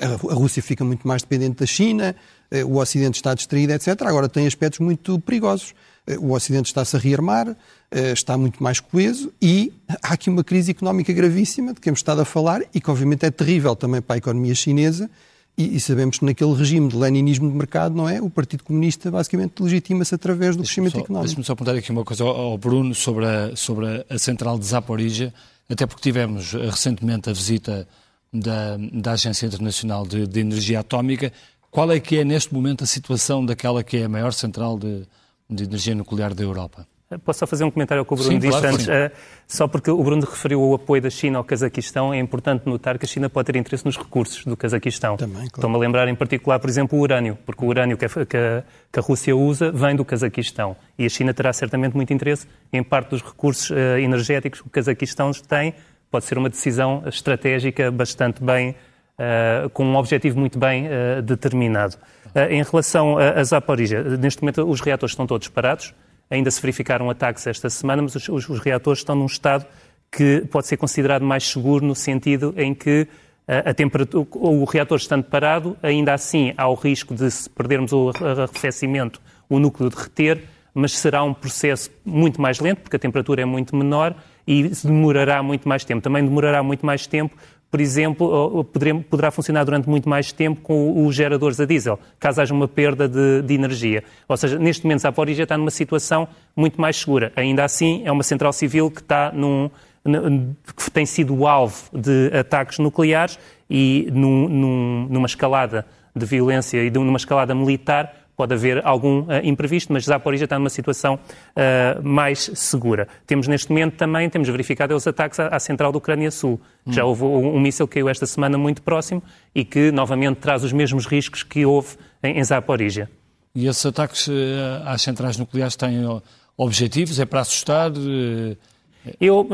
a, a Rússia fica muito mais dependente da China, eh, o Ocidente está distraído, etc. Agora tem aspectos muito perigosos. Eh, o Ocidente está-se a rearmar, eh, está muito mais coeso e há aqui uma crise económica gravíssima de que hemos estado a falar e que obviamente é terrível também para a economia chinesa e, e, sabemos que naquele regime de leninismo de mercado, não é? O Partido Comunista basicamente legitima-se através do crescimento económico. Deixe-me só perguntar aqui uma coisa ao Bruno sobre a, sobre a central de Zaporizhia, até porque tivemos eh, recentemente a visita da, da Agência Internacional de, de, Energia Atómica. Qual é que é neste momento a situação daquela que é a maior central de, de energia nuclear da Europa? Posso só fazer um comentário ao que o Bruno Sim, disse claro, antes? Uh, só porque o Bruno referiu o apoio da China ao Cazaquistão, é importante notar que a China pode ter interesse nos recursos do Cazaquistão. Também, claro. Estou-me a lembrar em particular, por exemplo, o urânio, porque o urânio que a, que, a, que a, Rússia usa vem do Cazaquistão. E a China terá certamente muito interesse em parte dos recursos uh, energéticos que o Cazaquistão tem. Pode ser uma decisão estratégica bastante bem, uh, com um objetivo muito bem determinado. em relação a, a Zaporizhia, neste momento os reatores estão todos parados. Ainda se verificaram ataques esta semana, mas os, os, os reatores estão num estado que pode ser considerado mais seguro no sentido em que eh, a, temperatura, o reator estando parado, ainda assim há o risco de se perdermos o arrefecimento, o núcleo derreter, mas será um processo muito mais lento, porque a temperatura é muito menor e demorará muito mais tempo. Também demorará muito mais tempo por exemplo, poderá funcionar durante muito mais tempo com os geradores a diesel, caso haja uma perda de, de energia. Ou seja, neste momento a Zaporizhia está numa situação muito mais segura. Ainda assim, é uma central civil que está num, que tem sido alvo de ataques nucleares e num, num, numa escalada de violência e numa escalada militar pode haver algum uh, imprevisto, mas Zaporizhia está numa situação uh, mais segura. Temos neste momento também, temos verificado os ataques à, à central da Ucrânia Sul. Hum. Já houve um, um míssil que caiu esta semana muito próximo e que novamente traz os mesmos riscos que houve em, em Zaporizhia. E esses ataques uh, às centrais nucleares têm objetivos? É para assustar? Eu,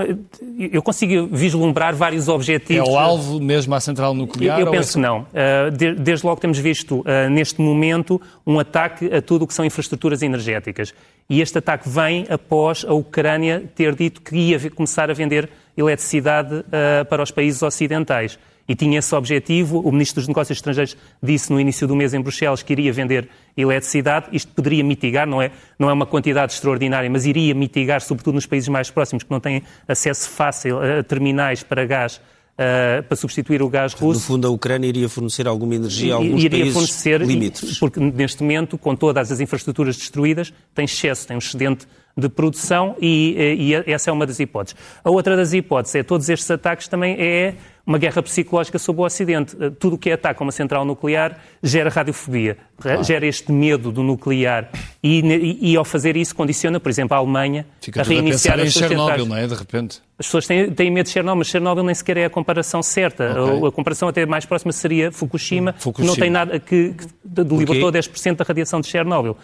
eu consigo vislumbrar vários objetivos. É o alvo mesmo à central nuclear? Eu, eu penso é... que não. Uh, desde logo temos visto, uh, neste momento, um ataque a tudo o que são infraestruturas energéticas. E este ataque vem após a Ucrânia ter dito que ia começar a vender eletricidade uh, para os países ocidentais e tinha esse objetivo. O Ministro dos Negócios Estrangeiros disse no início do mês em Bruxelas que iria vender eletricidade. Isto poderia mitigar, não é, não é uma quantidade extraordinária, mas iria mitigar, sobretudo nos países mais próximos, que não têm acesso fácil a terminais para gás Uh, para substituir o gás russo. No fundo, a Ucrânia iria fornecer alguma energia a alguns iria países fornecer, limítrofes. Porque neste momento, com todas as infraestruturas destruídas, tem excesso, tem um excedente de produção e, e, essa é uma das hipóteses. A outra das hipóteses é todos estes ataques também é uma guerra psicológica sobre o Ocidente. Eh, tudo o que é ataque a uma central nuclear gera radiofobia, claro. gera este medo do nuclear e, e, e, ao fazer isso condiciona, por exemplo, a Alemanha Fica a reiniciar a as suas Chernobyl, não é? De repente. As pessoas têm, têm medo de Chernobyl, mas Chernobyl nem sequer é a comparação certa. Okay. A, a, comparação até mais próxima seria Fukushima, Fukushima. que não tem nada que, que libertou 10% da radiação de Chernobyl. Uh,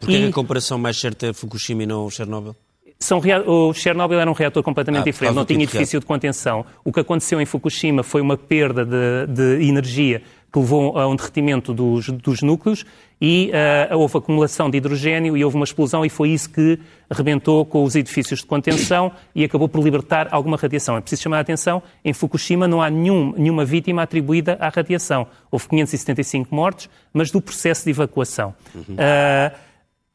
Porquê e... a comparação mais certa é Fukushima e não Chernobyl? São, o Chernobyl era um reator completamente ah, diferente, não tinha edifício de contenção. O que aconteceu em Fukushima foi uma perda de, de energia que levou a um derretimento dos, dos núcleos e uh, houve acumulação de hidrogênio e houve uma explosão e foi isso que arrebentou com os edifícios de contenção e acabou por libertar alguma radiação. É preciso chamar a atenção, em Fukushima não há nenhum, nenhuma vítima atribuída à radiação. Houve 575 mortes, mas do processo de evacuação. Uhum. Uh,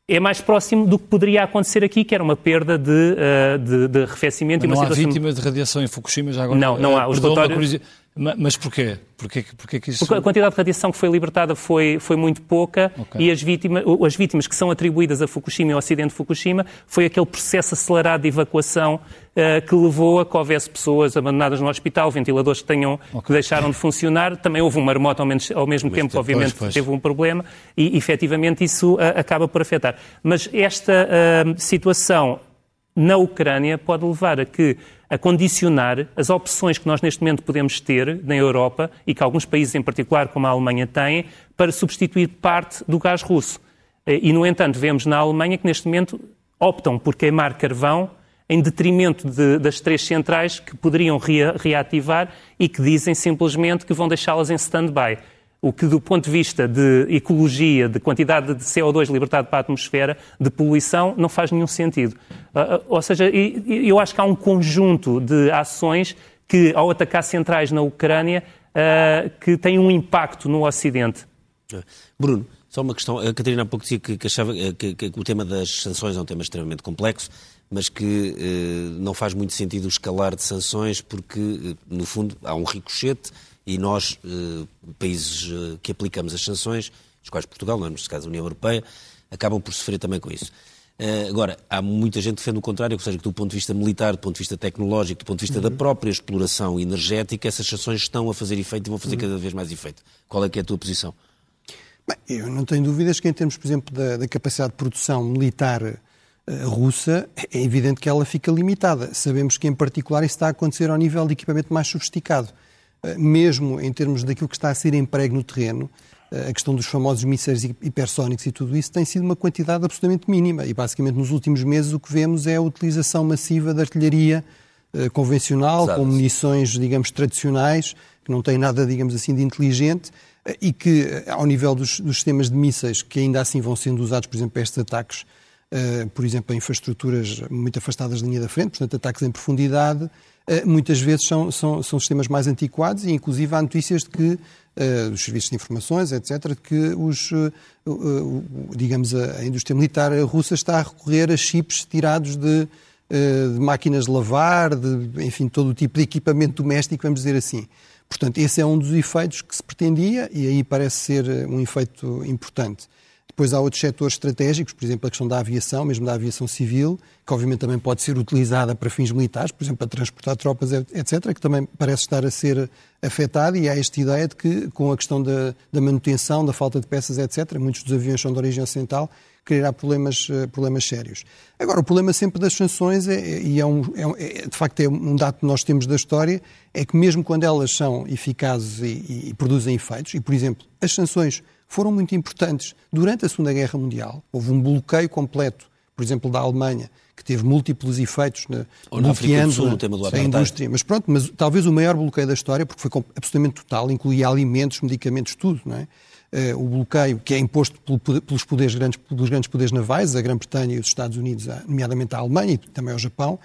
é mais próximo do que poderia acontecer aqui, que era uma perda de, uh, de, de arrefecimento. Mas não situação... há vítimas de radiação em Fukushima já agora? Não, não há. Os relatórios... Mas porquê? Porquê, porquê que isso... Porque a quantidade de radiação que foi libertada foi, foi muito pouca okay. e as vítimas, as vítimas que são atribuídas a Fukushima e ao acidente de Fukushima foi aquele processo acelerado de evacuação uh, que levou a que houvesse pessoas abandonadas no hospital, ventiladores que, tenham, okay. que deixaram de funcionar. Também houve um maremoto ao, menos, ao mesmo tempo, tempo, obviamente, pois, pois. teve um problema e, efetivamente, isso uh, acaba por afetar. Mas esta uh, situação na Ucrânia pode levar a que a condicionar as opções que nós neste momento podemos ter na Europa e que alguns países em particular, como a Alemanha, têm, para substituir parte do gás russo. E, no entanto, vemos na Alemanha que neste momento optam por queimar carvão em detrimento de, das três centrais que poderiam rea, reativar e que dizem simplesmente que vão deixá-las em stand-by o que do ponto de vista de ecologia, de quantidade de CO2 libertado para a atmosfera, de poluição, não faz nenhum sentido. Ah, ah, ou seja, eu acho que há um conjunto de ações que, ao atacar centrais na Ucrânia, ah, que têm um impacto no Ocidente. Bruno, só uma questão. A Catarina há pouco dizia que, achava que, que, o tema das sanções é um tema extremamente complexo, mas que eh, não faz muito sentido escalar de sanções porque, no fundo, há um ricochete e nós, eh, países eh, que aplicamos as sanções, os quais Portugal, não é, neste caso a União Europeia, acabam por sofrer também com isso. Eh, agora, há muita gente que defende o contrário, ou seja, que do ponto de vista militar, do ponto de vista tecnológico, do ponto de vista uhum. da própria exploração energética, essas sanções estão a fazer efeito e vão fazer uhum. cada vez mais efeito. Qual é que é a tua posição? Bem, eu não tenho dúvidas que em termos, por exemplo, da, da capacidade de produção militar uh, russa, é evidente que ela fica limitada. Sabemos que, em particular, isso está a acontecer ao nível de equipamento mais sofisticado. Eh, mesmo em termos daquilo que está a ser emprego no terreno, eh, a questão dos famosos mísseis hipersónicos e tudo isso tem sido uma quantidade absolutamente mínima. E basicamente nos últimos meses o que vemos é a utilização massiva da artilharia eh, convencional, Exato. com munições, digamos, tradicionais, que não têm nada, digamos assim, de inteligente e que, ao nível dos, dos sistemas de mísseis, que ainda assim vão sendo usados, por exemplo, para estes ataques, por exemplo, em infraestruturas muito afastadas da linha da frente, portanto, ataques em profundidade, muitas vezes são, são, são sistemas mais antiquados e, inclusive, há notícias de que, uh, dos serviços de informações, etc., de que os, uh, uh, digamos, a indústria militar russa está a recorrer a chips tirados de, de máquinas de lavar, de, enfim, todo o tipo de equipamento doméstico, vamos dizer assim. Portanto, esse é um dos efeitos que se pretendia e aí parece ser um efeito importante. Depois há outros setores estratégicos, por exemplo, a questão da aviação, mesmo da aviação civil, que obviamente também pode ser utilizada para fins militares, por exemplo, para transportar tropas, etc., que também parece estar a ser afetada e há esta ideia de que, com a questão da, da manutenção, da falta de peças, etc., muitos dos aviões são de origem ocidental, criará problemas, eh, problemas sérios. Agora, o problema sempre das sanções, é, é e é, um, é, é, de facto é um dado que nós temos da história, é que mesmo quando elas são eficazes e, e, e produzem efeitos, e, por exemplo, as sanções foram muito importantes. Durante a Segunda Guerra Mundial, houve um bloqueio completo, por exemplo, da Alemanha, que teve múltiplos efeitos na, Ou na bloqueando Sul, no tema do a indústria. Mas pronto, mas talvez o maior bloqueio da história, porque foi absolutamente total, incluía alimentos, medicamentos, tudo, não é? Uh, o bloqueio que é imposto pelo, pelos, poderes grandes, pelos grandes poderes navais, a Grã-Bretanha e os Estados Unidos, nomeadamente a Alemanha e também ao Japão,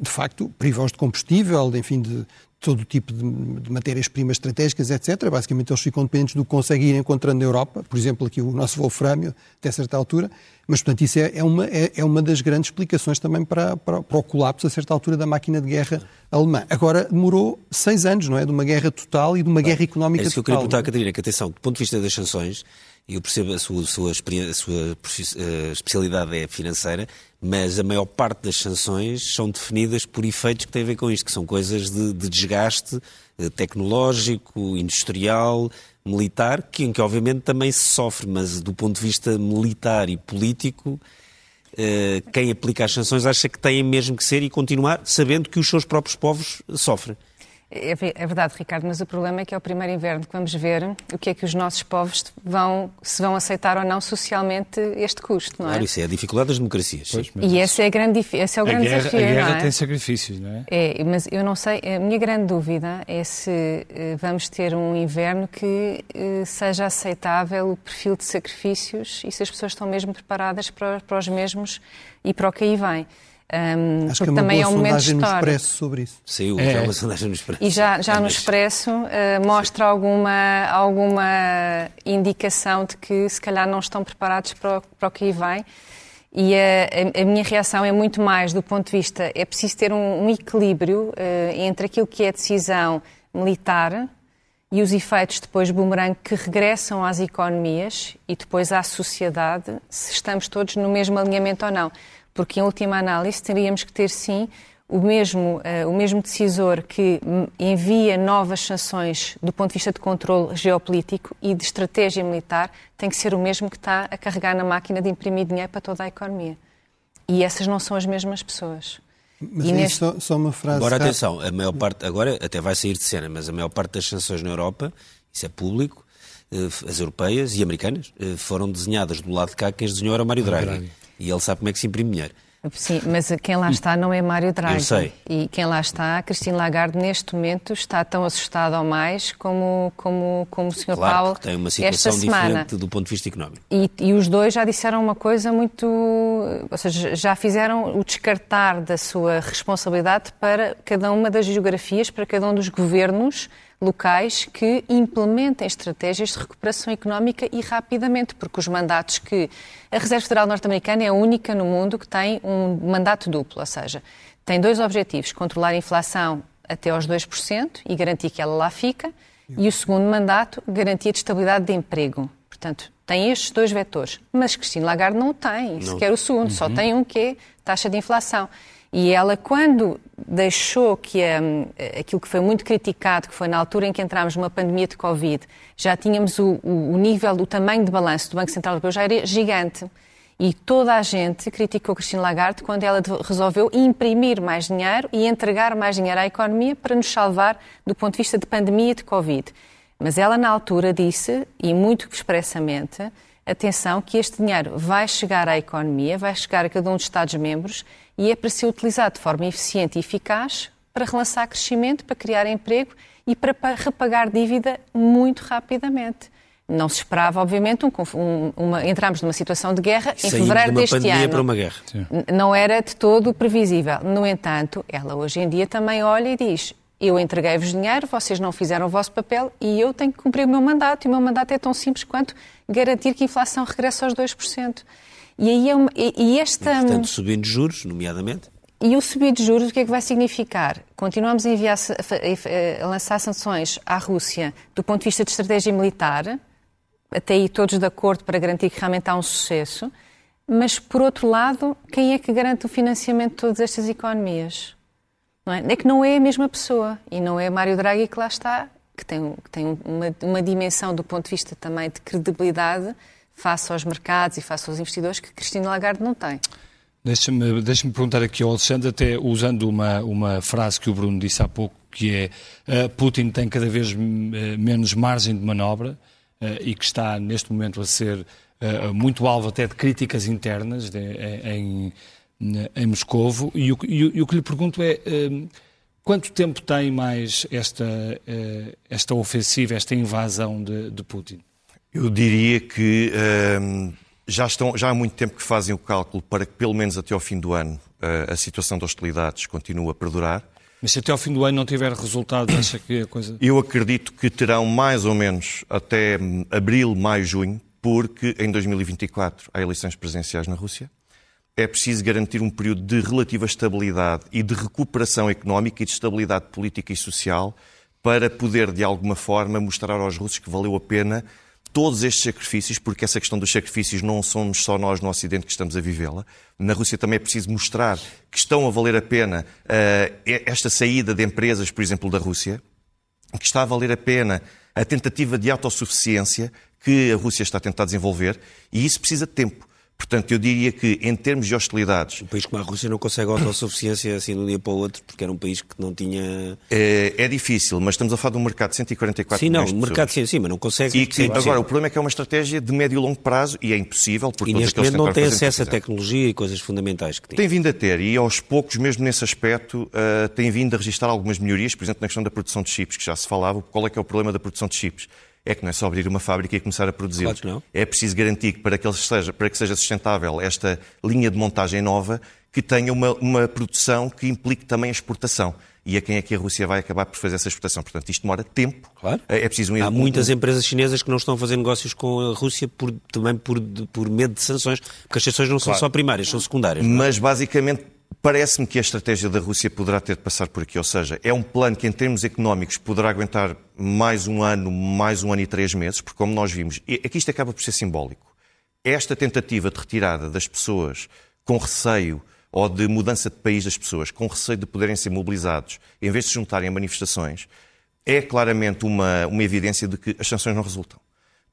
de facto, priva-os de combustível, de, enfim, de, todo o tipo de, de matérias-primas estratégicas, etc. Basicamente, eles ficam dependentes do que conseguem ir encontrando na Europa, por exemplo, aqui o nosso wolframio, até certa altura. Mas, portanto, isso é, é uma, é, é, uma das grandes explicações também para, para, para, o colapso, a certa altura, da máquina de guerra alemã. Agora, demorou seis anos, não é? De uma guerra total e de uma guerra económica total. É isso que eu queria perguntar, Catarina, que atenção, do ponto de vista das sanções, eu percebo a sua, a sua, a sua eh, especialidade é financeira, mas a maior parte das sanções são definidas por efeitos que têm a ver com isto, que são coisas de, de desgaste eh, tecnológico, industrial, militar, que, em que obviamente também se sofre, mas do ponto de vista militar e político, eh, quem aplica as sanções acha que têm mesmo que ser e continuar, sabendo que os seus próprios povos sofrem. É, é, verdade, Ricardo, mas o problema é que é o primeiro inverno que vamos ver o que é que os nossos povos vão, se vão aceitar ou não socialmente este custo, não é? Claro, isso é a dificuldade das democracias. Pois, e esse é, grande, esse é o grande guerra, desafio. A guerra é? tem sacrifícios, não é? É, mas eu não sei, a minha grande dúvida é se uh, vamos ter um inverno que uh, seja aceitável o perfil de sacrifícios e se as pessoas estão mesmo preparadas para, para os mesmos e para o que aí vem. Um, Acho que é uma também boa é um momento histórico. no Expresso sobre isso. Saiu, é. já uma sondagem no Expresso. E já, já no Expresso uh, mostra alguma, alguma indicação de que se calhar não estão preparados para o, para o que aí vem. E a, a, a, minha reação é muito mais do ponto de vista, é preciso ter um, um equilíbrio uh, entre aquilo que é decisão militar e os efeitos depois boomerang que regressam às economias e depois à sociedade, se estamos todos no mesmo alinhamento ou não. Porque, em última análise, teríamos que ter, sim, o mesmo, uh, o mesmo decisor que envia novas sanções do ponto de vista de controle geopolítico e de estratégia militar tem que ser o mesmo que está a carregar na máquina de imprimir dinheiro para toda a economia. E essas não são as mesmas pessoas. Mas e neste... só, só, uma frase. Agora, atenção, a maior parte, agora até vai sair de cena, mas a maior parte das sanções na Europa, isso é público, eh, as europeias e americanas, eh, foram desenhadas do lado de cá quem as desenhou era Mário Draghi. E ele sabe como é que se imprime dinheiro. Sim, mas quem lá está não é Mário Draghi. Eu sei. E quem lá está, Cristina Lagarde, neste momento está tão assustada ou mais como, como, como o Sr. Claro, Paulo. tem uma situação diferente do ponto de vista económico. E, e, os dois já disseram uma coisa muito. Ou seja, já fizeram o descartar da sua responsabilidade para cada uma das geografias, para cada um dos governos locais que implementem estratégias de recuperação económica e rapidamente, porque os mandatos que. A Reserva Federal Norte-Americana é a única no mundo que tem um mandato duplo, ou seja, tem dois objetivos: controlar a inflação até aos 2% e garantir que ela lá fica, e o segundo mandato, garantia de estabilidade de emprego. Portanto, tem estes dois vetores. Mas Cristina Lagarde não o tem, não. sequer o segundo, uhum. só tem um que é taxa de inflação. E ela, quando deixou que um, aquilo que foi muito criticado, que foi na altura em que entrámos numa pandemia de Covid, já tínhamos o, o, o nível, o tamanho de balanço do Banco Central Europeu já era gigante. E toda a gente criticou Cristina Lagarde quando ela resolveu imprimir mais dinheiro e entregar mais dinheiro à economia para nos salvar do ponto de vista de pandemia de Covid. Mas ela, na altura, disse, e muito expressamente, atenção, que este dinheiro vai chegar à economia, vai chegar a cada um dos Estados-membros e é para ser utilizado de forma eficiente e eficaz para relançar crescimento, para criar emprego e para repagar dívida muito rapidamente. Não se esperava, obviamente, um, um, uma, entramos numa situação de guerra em Saímos fevereiro de deste pandemia ano. para uma guerra. Sim. Não era de todo previsível. No entanto, ela hoje em dia também olha e diz: eu entreguei-vos dinheiro, vocês não fizeram o vosso papel e eu tenho que cumprir o meu mandato. E o meu mandato é tão simples quanto garantir que a inflação regresse aos 2%. E aí é uma, e, e esta. E, portanto, subindo juros, nomeadamente. E o subir de juros, o que é que vai significar? Continuamos a, enviar, a lançar sanções à Rússia do ponto de vista de estratégia militar, até aí todos de acordo para garantir que realmente há um sucesso, mas, por outro lado, quem é que garante o financiamento de todas estas economias? Não é? é que não é a mesma pessoa e não é Mário Draghi que lá está, que tem, que tem uma, uma dimensão do ponto de vista também de credibilidade face aos mercados e face aos investidores que Cristina Lagarde não tem. Deixa-me deixa perguntar aqui ao Alexandre, até usando uma, uma frase que o Bruno disse há pouco, que é uh, Putin tem cada vez uh, menos margem de manobra uh, e que está neste momento a ser muito alvo até de críticas internas de, em, em Moscovo. E o, e, o, que lhe pergunto é quanto tempo tem mais esta, esta ofensiva, esta invasão de, de Putin? Eu diria que um, já, estão, já há muito tempo que fazem o cálculo para que, pelo menos até ao fim do ano, uh, a situação de hostilidades continue a perdurar. Mas se até ao fim do ano não tiver resultados, acha que a coisa. Eu acredito que terão mais ou menos até hum, abril, maio, junho, porque em 2024 há eleições presidenciais na Rússia. É preciso garantir um período de relativa estabilidade e de recuperação económica e de estabilidade política e social para poder, de alguma forma, mostrar aos russos que valeu a pena todos estes sacrifícios, porque essa questão dos sacrifícios não somos só nós no Ocidente que estamos a vivê-la. Na Rússia também é preciso mostrar que estão a valer a pena uh, esta saída de empresas, por exemplo, da Rússia, que está a valer a pena a tentativa de autossuficiência que a Rússia está a tentar desenvolver, e isso precisa de tempo. Portanto, eu diria que, em termos de hostilidades. Um país como a Rússia não consegue autossuficiência assim de um dia para o outro, porque era um país que não tinha. É, é difícil, mas estamos a falar de um mercado de 144 sim, milhões não, de mercado sim, sim, mas não consegue. E que, agora, o problema é que é uma estratégia de médio e longo prazo e é impossível. Porque e neste momento não tem acesso à tecnologia e coisas fundamentais que tem. Tem vindo a ter, e aos poucos, mesmo nesse aspecto, uh, tem vindo a registrar algumas melhorias, por exemplo, na questão da produção de chips, que já se falava. Qual é que é o problema da produção de chips? É que não é só abrir uma fábrica e começar a produzir. Claro é preciso garantir que para que, seja, para que seja sustentável esta linha de montagem nova, que tenha uma, uma produção que implique também a exportação e a quem é que a Rússia vai acabar por fazer essa exportação. Portanto, isto demora tempo. Claro. É, é preciso um... Há muitas empresas chinesas que não estão a fazer negócios com a Rússia por, também por, por medo de sanções, porque as sanções não são claro. só primárias, são secundárias. Mas, basicamente, Parece-me que a estratégia da Rússia poderá ter de passar por aqui, ou seja, é um plano que, em termos económicos, poderá aguentar mais um ano, mais um ano e três meses, porque, como nós vimos, aqui isto acaba por ser simbólico. Esta tentativa de retirada das pessoas com receio ou de mudança de país das pessoas, com receio de poderem ser mobilizados, em vez de se juntarem a manifestações, é claramente uma, uma evidência de que as sanções não resultam.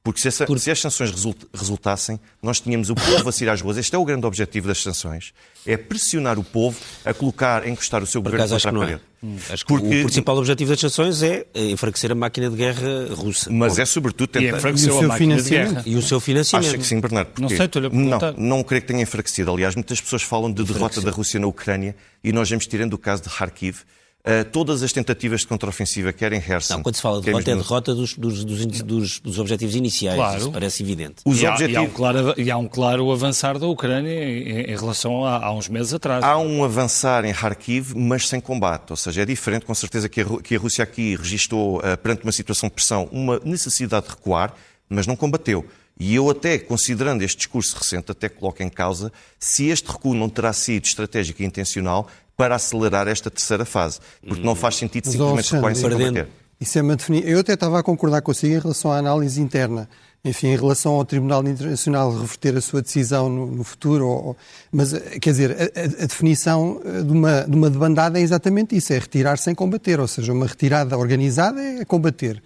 Porque se, essa, se, as sanções resultassem, nós tínhamos o povo a sair às ruas. Este é o grande objetivo das sanções. É pressionar o povo a colocar, a encostar o seu Por governo contra a é. parede. É. Acho que Porque... o principal objetivo das sanções é enfraquecer a máquina de guerra russa. Mas é sobretudo tentar... E enfraquecer a máquina de guerra. E o seu financiamento. Acho que sim, Bernardo. Porquê? Não sei, estou-lhe a perguntar. Não, não creio que tenha enfraquecido. Aliás, muitas pessoas falam de derrota da Rússia na Ucrânia e nós vemos, tirando o caso de Kharkiv, Uh, todas as tentativas de contraofensiva, quer em Herson... Não, quando se fala de derrota, é derrota dos, dos, dos, dos, objetivos iniciais, claro. isso parece evidente. Os e, há, objetivos... e, há um claro, e há um claro avançar da Ucrânia em, em relação a, a, uns meses atrás. Há um avançar em Kharkiv, mas sem combate, ou seja, é diferente, com certeza, que a, que a Rússia aqui registou, uh, perante uma situação de pressão, uma necessidade de recuar, mas não combateu. E eu até, considerando este discurso recente, até coloco em causa se este recuo não terá sido estratégico e intencional para acelerar esta terceira fase. Porque não faz sentido simplesmente recuar sem combater. Isso é uma definição. Eu até estava a concordar consigo em relação à análise interna. Enfim, em relação ao Tribunal Internacional reverter a sua decisão no, no futuro. Ou, mas, quer dizer, a, a, definição de uma, de uma debandada é exatamente isso: é retirar sem combater. Ou seja, uma retirada organizada é combater.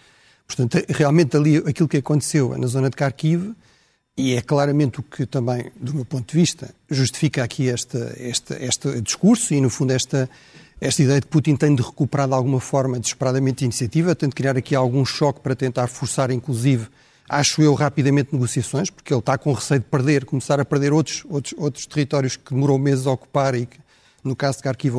Portanto, realmente ali aquilo que aconteceu na zona de Kharkiv e é claramente o que também, do meu ponto de vista, justifica aqui este, discurso e, no fundo, esta, esta ideia de Putin tem de recuperar de alguma forma desesperadamente a iniciativa, tem de criar aqui algum choque para tentar forçar, inclusive, acho eu, rapidamente negociações, porque ele está com receio de perder, começar a perder outros, outros, outros territórios que demorou meses a ocupar e que, no caso de Kharkiv,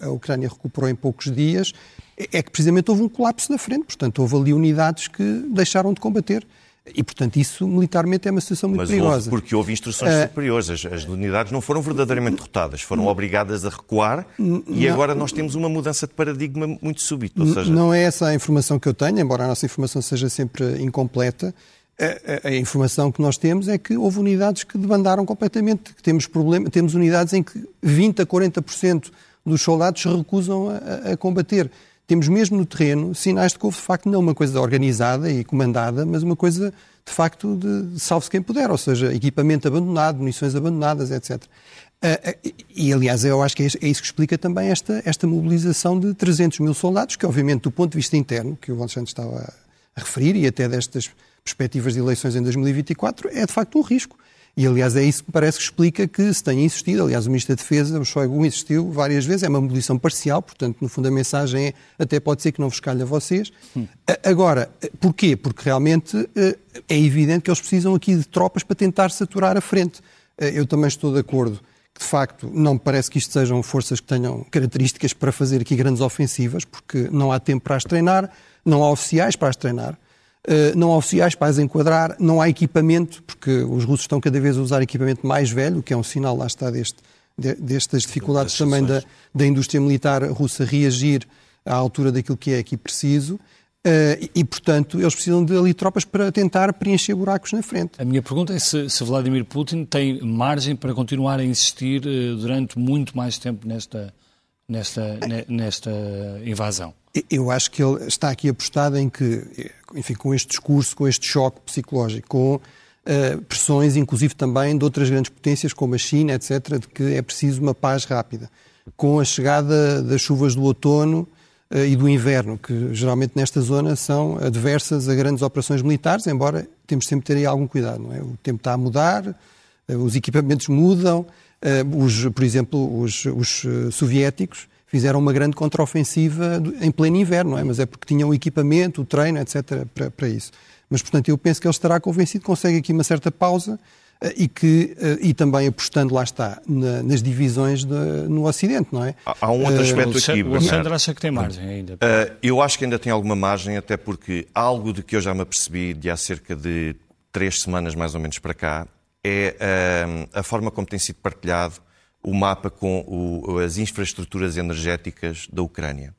a Ucrânia recuperou em poucos dias, é, é que precisamente houve um colapso na frente, portanto, houve ali unidades que deixaram de combater. E, portanto, isso militarmente é uma situação muito Mas perigosa. Houve, porque houve instruções uh, superiores. As, as, unidades não foram verdadeiramente derrotadas, foram obrigadas a recuar e agora nós temos uma mudança de paradigma muito súbita. Seja... Não é essa a informação que eu tenho, embora a nossa informação seja sempre incompleta. A, a, a, informação que nós temos é que houve unidades que debandaram completamente, que temos, problema, temos unidades em que 20% a 40% dos soldados se recusam a, a combater temos mesmo no terreno sinais de que houve, de facto, não uma coisa organizada e comandada, mas uma coisa, de facto, de salve-se quem puder, ou seja, equipamento abandonado, munições abandonadas, etc. Ah, ah, e, aliás, eu acho que é, é isso que explica também esta, esta mobilização de 300 mil soldados, que, obviamente, do ponto de vista interno, que o Alexandre estava a referir, e até destas perspectivas de eleições em 2024, é, de facto, um risco. E, aliás, é isso que parece que explica que se tenha insistido. Aliás, o Ministro da Defesa, o Shoigu, insistiu várias vezes. É uma mobilização parcial, portanto, no fundo, a mensagem é até pode ser que não vos calhe a vocês. Hum. Agora, porquê? Porque realmente eh, é evidente que eles precisam aqui de tropas para tentar saturar a frente. Eh, eu também estou de acordo que, de facto, não me parece que isto sejam forças que tenham características para fazer aqui grandes ofensivas, porque não há tempo para as treinar, não há oficiais para as treinar. Eh, não há oficiais para as enquadrar, não há equipamento, porque os russos estão cada vez a usar equipamento mais velho, que é um sinal, lá está, deste, destas dificuldades também da, da indústria militar russa reagir à altura daquilo que é aqui preciso. Uh, e, portanto, eles precisam de ali tropas para tentar preencher buracos na frente. A minha pergunta é se, se Vladimir Putin tem margem para continuar a insistir uh, durante muito mais tempo nesta, nesta, nesta invasão. Eu acho que ele está aqui apostado em que, enfim, com este discurso, com este choque psicológico, com uh, pressões, inclusive também de outras grandes potências, como a China, etc., de que é preciso uma paz rápida. Com a chegada das chuvas do outono uh, e do inverno, que geralmente nesta zona são adversas a grandes operações militares, embora temos sempre de ter aí algum cuidado, não é? O tempo está a mudar, uh, os equipamentos mudam, os, por exemplo, os, os soviéticos fizeram uma grande contraofensiva em pleno inverno, não é? mas é porque tinham o equipamento, o treino, etc., para, para isso. Mas, portanto, eu penso que ele estará convencido, consegue aqui uma certa pausa eh, e que eh, e também apostando lá está na, nas divisões de, no Ocidente, não é? Há um outro aspecto uh, aqui. O Alexandre acha que tem margem ainda. Uh, eu acho que ainda tem alguma margem, até porque algo de que eu já me apercebi de há cerca de três semanas mais ou menos para cá é uh, a forma como tem sido partilhado o mapa com o, as infraestruturas energéticas da Ucrânia.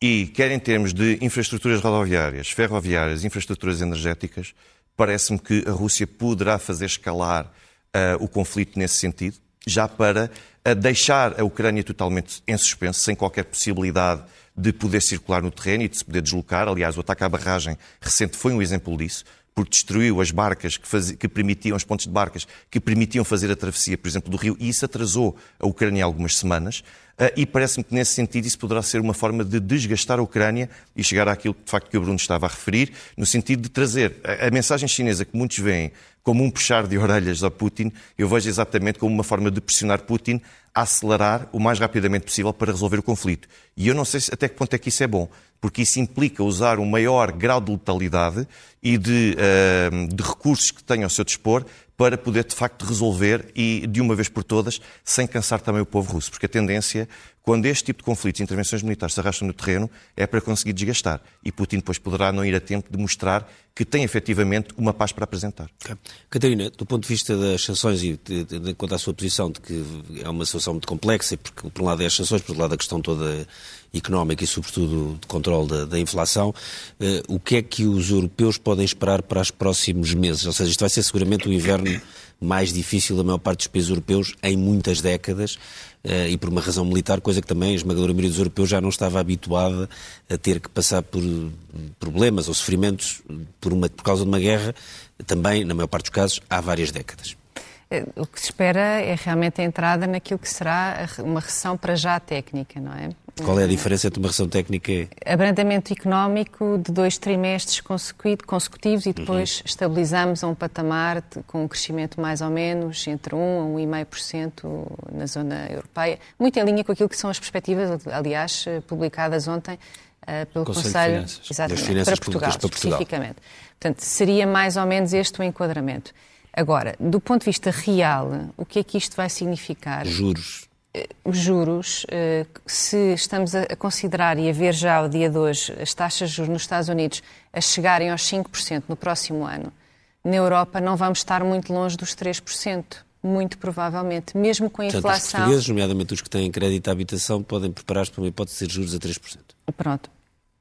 E, quer em termos de infraestruturas rodoviárias, ferroviárias, infraestruturas energéticas, parece-me que a Rússia poderá fazer escalar uh, o conflito nesse sentido. já para deixar a Ucrânia totalmente em suspenso, sem qualquer possibilidade de poder circular no terreno e de se poder deslocar. Aliás, o ataque à barragem recente foi um exemplo disso porque destruiu as barcas que, faz... que, permitiam, os pontos de barcas que permitiam fazer a travessia, por exemplo, do rio, e isso atrasou a Ucrânia algumas semanas. Uh, e parece-me que, nesse sentido, isso poderá ser uma forma de desgastar a Ucrânia e chegar àquilo de facto que o Bruno estava a referir, no sentido de trazer a mensagem chinesa que muitos veem como um puxar de orelhas a Putin, eu vejo exatamente como uma forma de pressionar Putin a acelerar o mais rapidamente possível para resolver o conflito. E eu não sei até que ponto é que isso é bom, porque isso implica usar um maior grau de letalidade e de, uh, de recursos que tenha ao seu dispor para poder, de facto, resolver e, de uma vez por todas, sem cansar também o povo russo. Porque a tendência, quando este tipo de conflitos e intervenções militares se arrastam no terreno, é para conseguir desgastar. E Putin depois poderá não ir a tempo de mostrar que tem efetivamente uma paz para apresentar. Catarina, do ponto de vista das sanções e de, quanto à sua posição de que é uma situação muito complexa, porque por um lado é as sanções, por outro lado a questão toda económica e sobretudo de controle da, da inflação, eh, o que é que os europeus podem esperar para os próximos meses? Ou seja, isto vai ser seguramente o inverno mais difícil da maior parte dos países europeus em muitas décadas. Uh, e por uma razão militar, coisa que também a esmagadora maioria dos europeus já não estava habituada a ter que passar por problemas ou sofrimentos por, uma, por causa de uma guerra, também, na maior parte dos casos, há várias décadas. Eh, o que se espera é realmente a entrada naquilo que será uma recessão para já técnica, não é? Qual é a diferença entre uma recessão técnica? Abrandamento económico de dois trimestres consecutivos e depois uhum. estabilizamos a um patamar de, com um crescimento mais ou menos entre 1 a 1,5% na zona europeia, muito em linha com aquilo que são as perspectivas, aliás, publicadas ontem uh, pelo Conselho, Conselho de finanças para, Portugal, para Portugal, especificamente. Portanto, seria mais ou menos este o enquadramento. Agora, do ponto de vista real, o que é que isto vai significar? Juros os juros, eh, se estamos a considerar e a ver já ao dia de hoje as taxas de juros nos Estados Unidos a chegarem aos 5% no próximo ano, na Europa não vamos estar muito longe dos 3%. Muito provavelmente, mesmo com a Portanto, inflação. Os portugueses, nomeadamente os que têm crédito à habitação, podem preparar-se para uma hipótese de juros a 3%. Pronto.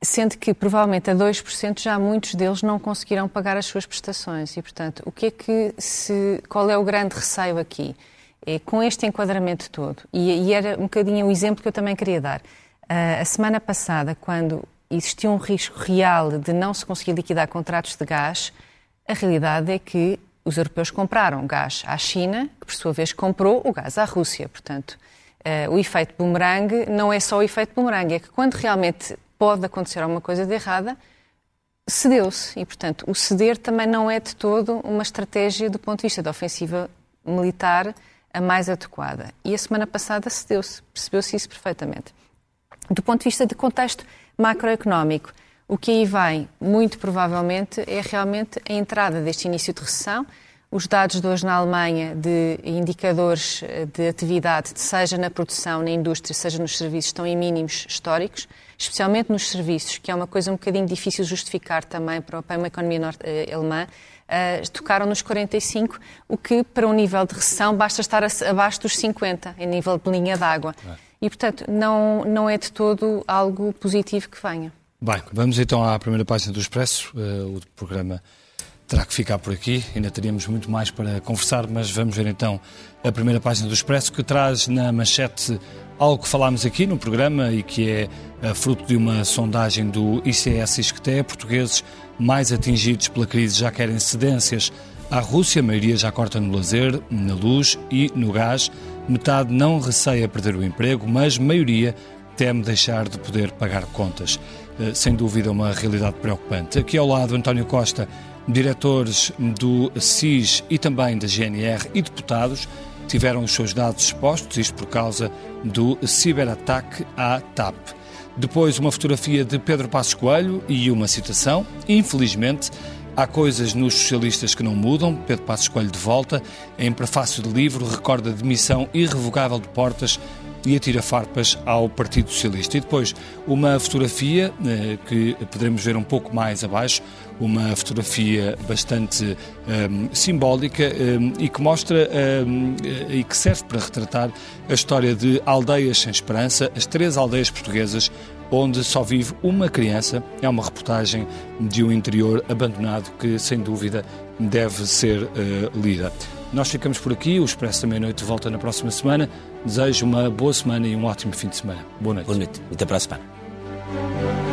Sendo que provavelmente a 2% já muitos deles não conseguirão pagar as suas prestações. E, portanto, o que é que se. Qual é o grande receio aqui? É, com este enquadramento todo, e, e, era um bocadinho o exemplo que eu também queria dar. Uh, a semana passada, quando existia um risco real de não se conseguir liquidar contratos de gás, a realidade é que os europeus compraram gás à China, que por sua vez comprou o gás à Rússia. Portanto, uh, o efeito boomerang não é só o efeito boomerang, é que quando realmente pode acontecer alguma coisa de errada, cedeu-se. E, portanto, o ceder também não é de todo uma estratégia do ponto de vista da ofensiva militar a mais adequada. E a semana passada cedeu-se, percebeu-se isso perfeitamente. Do ponto de vista de contexto macroeconómico, o que aí vem, muito provavelmente, é realmente a entrada deste início de recessão. Os dados de hoje na Alemanha de indicadores de atividade, seja na produção, na indústria, seja nos serviços, estão em mínimos históricos, especialmente nos serviços, que é uma coisa um bocadinho difícil justificar também para uma economia eh, alemã, uh, tocaram nos 45, o que para um nível de recessão basta estar abaixo dos 50, em nível de linha d'água. É. E, portanto, não, não é de todo algo positivo que venha. Bem, vamos então à primeira página do Expresso. Uh, o programa terá que ficar por aqui. Ainda teríamos muito mais para conversar, mas vamos ver então a primeira página do Expresso, que traz na manchete algo que falámos aqui no programa e que é uh, fruto de uma sondagem do ICS Isqueté. Portugueses mais atingidos pela crise já querem cedências à Rússia, a maioria já corta no lazer, na luz e no gás. Metade não receia perder o emprego, mas maioria teme deixar de poder pagar contas. Uh, sem dúvida, uma realidade preocupante. Aqui ao lado, António Costa, diretores do SIS e também da GNR e deputados tiveram os seus dados expostos, isto por causa do ciberataque à TAP. Depois, uma fotografia de Pedro Passos Coelho e uma citação. Infelizmente, há coisas nos socialistas que não mudam. Pedro Passos Coelho de volta. Em prefácio de livro, recorda a demissão irrevogável de Portas e atira farpas ao Partido Socialista. E depois uma fotografia eh, que poderemos ver um pouco mais abaixo, uma fotografia bastante um, simbólica um, e que mostra um, ehm, e que serve para retratar a história de aldeias sem esperança, as três aldeias portuguesas onde só vive uma criança. É uma reportagem de um interior abandonado que, sem dúvida, deve ser uh, lida. Nós ficamos por aqui, o Expresso da Meia-Noite volta na próxima semana. Desejo uma boa semana e um ótimo fim de semana. Boa noite. Boa noite. Até para a semana.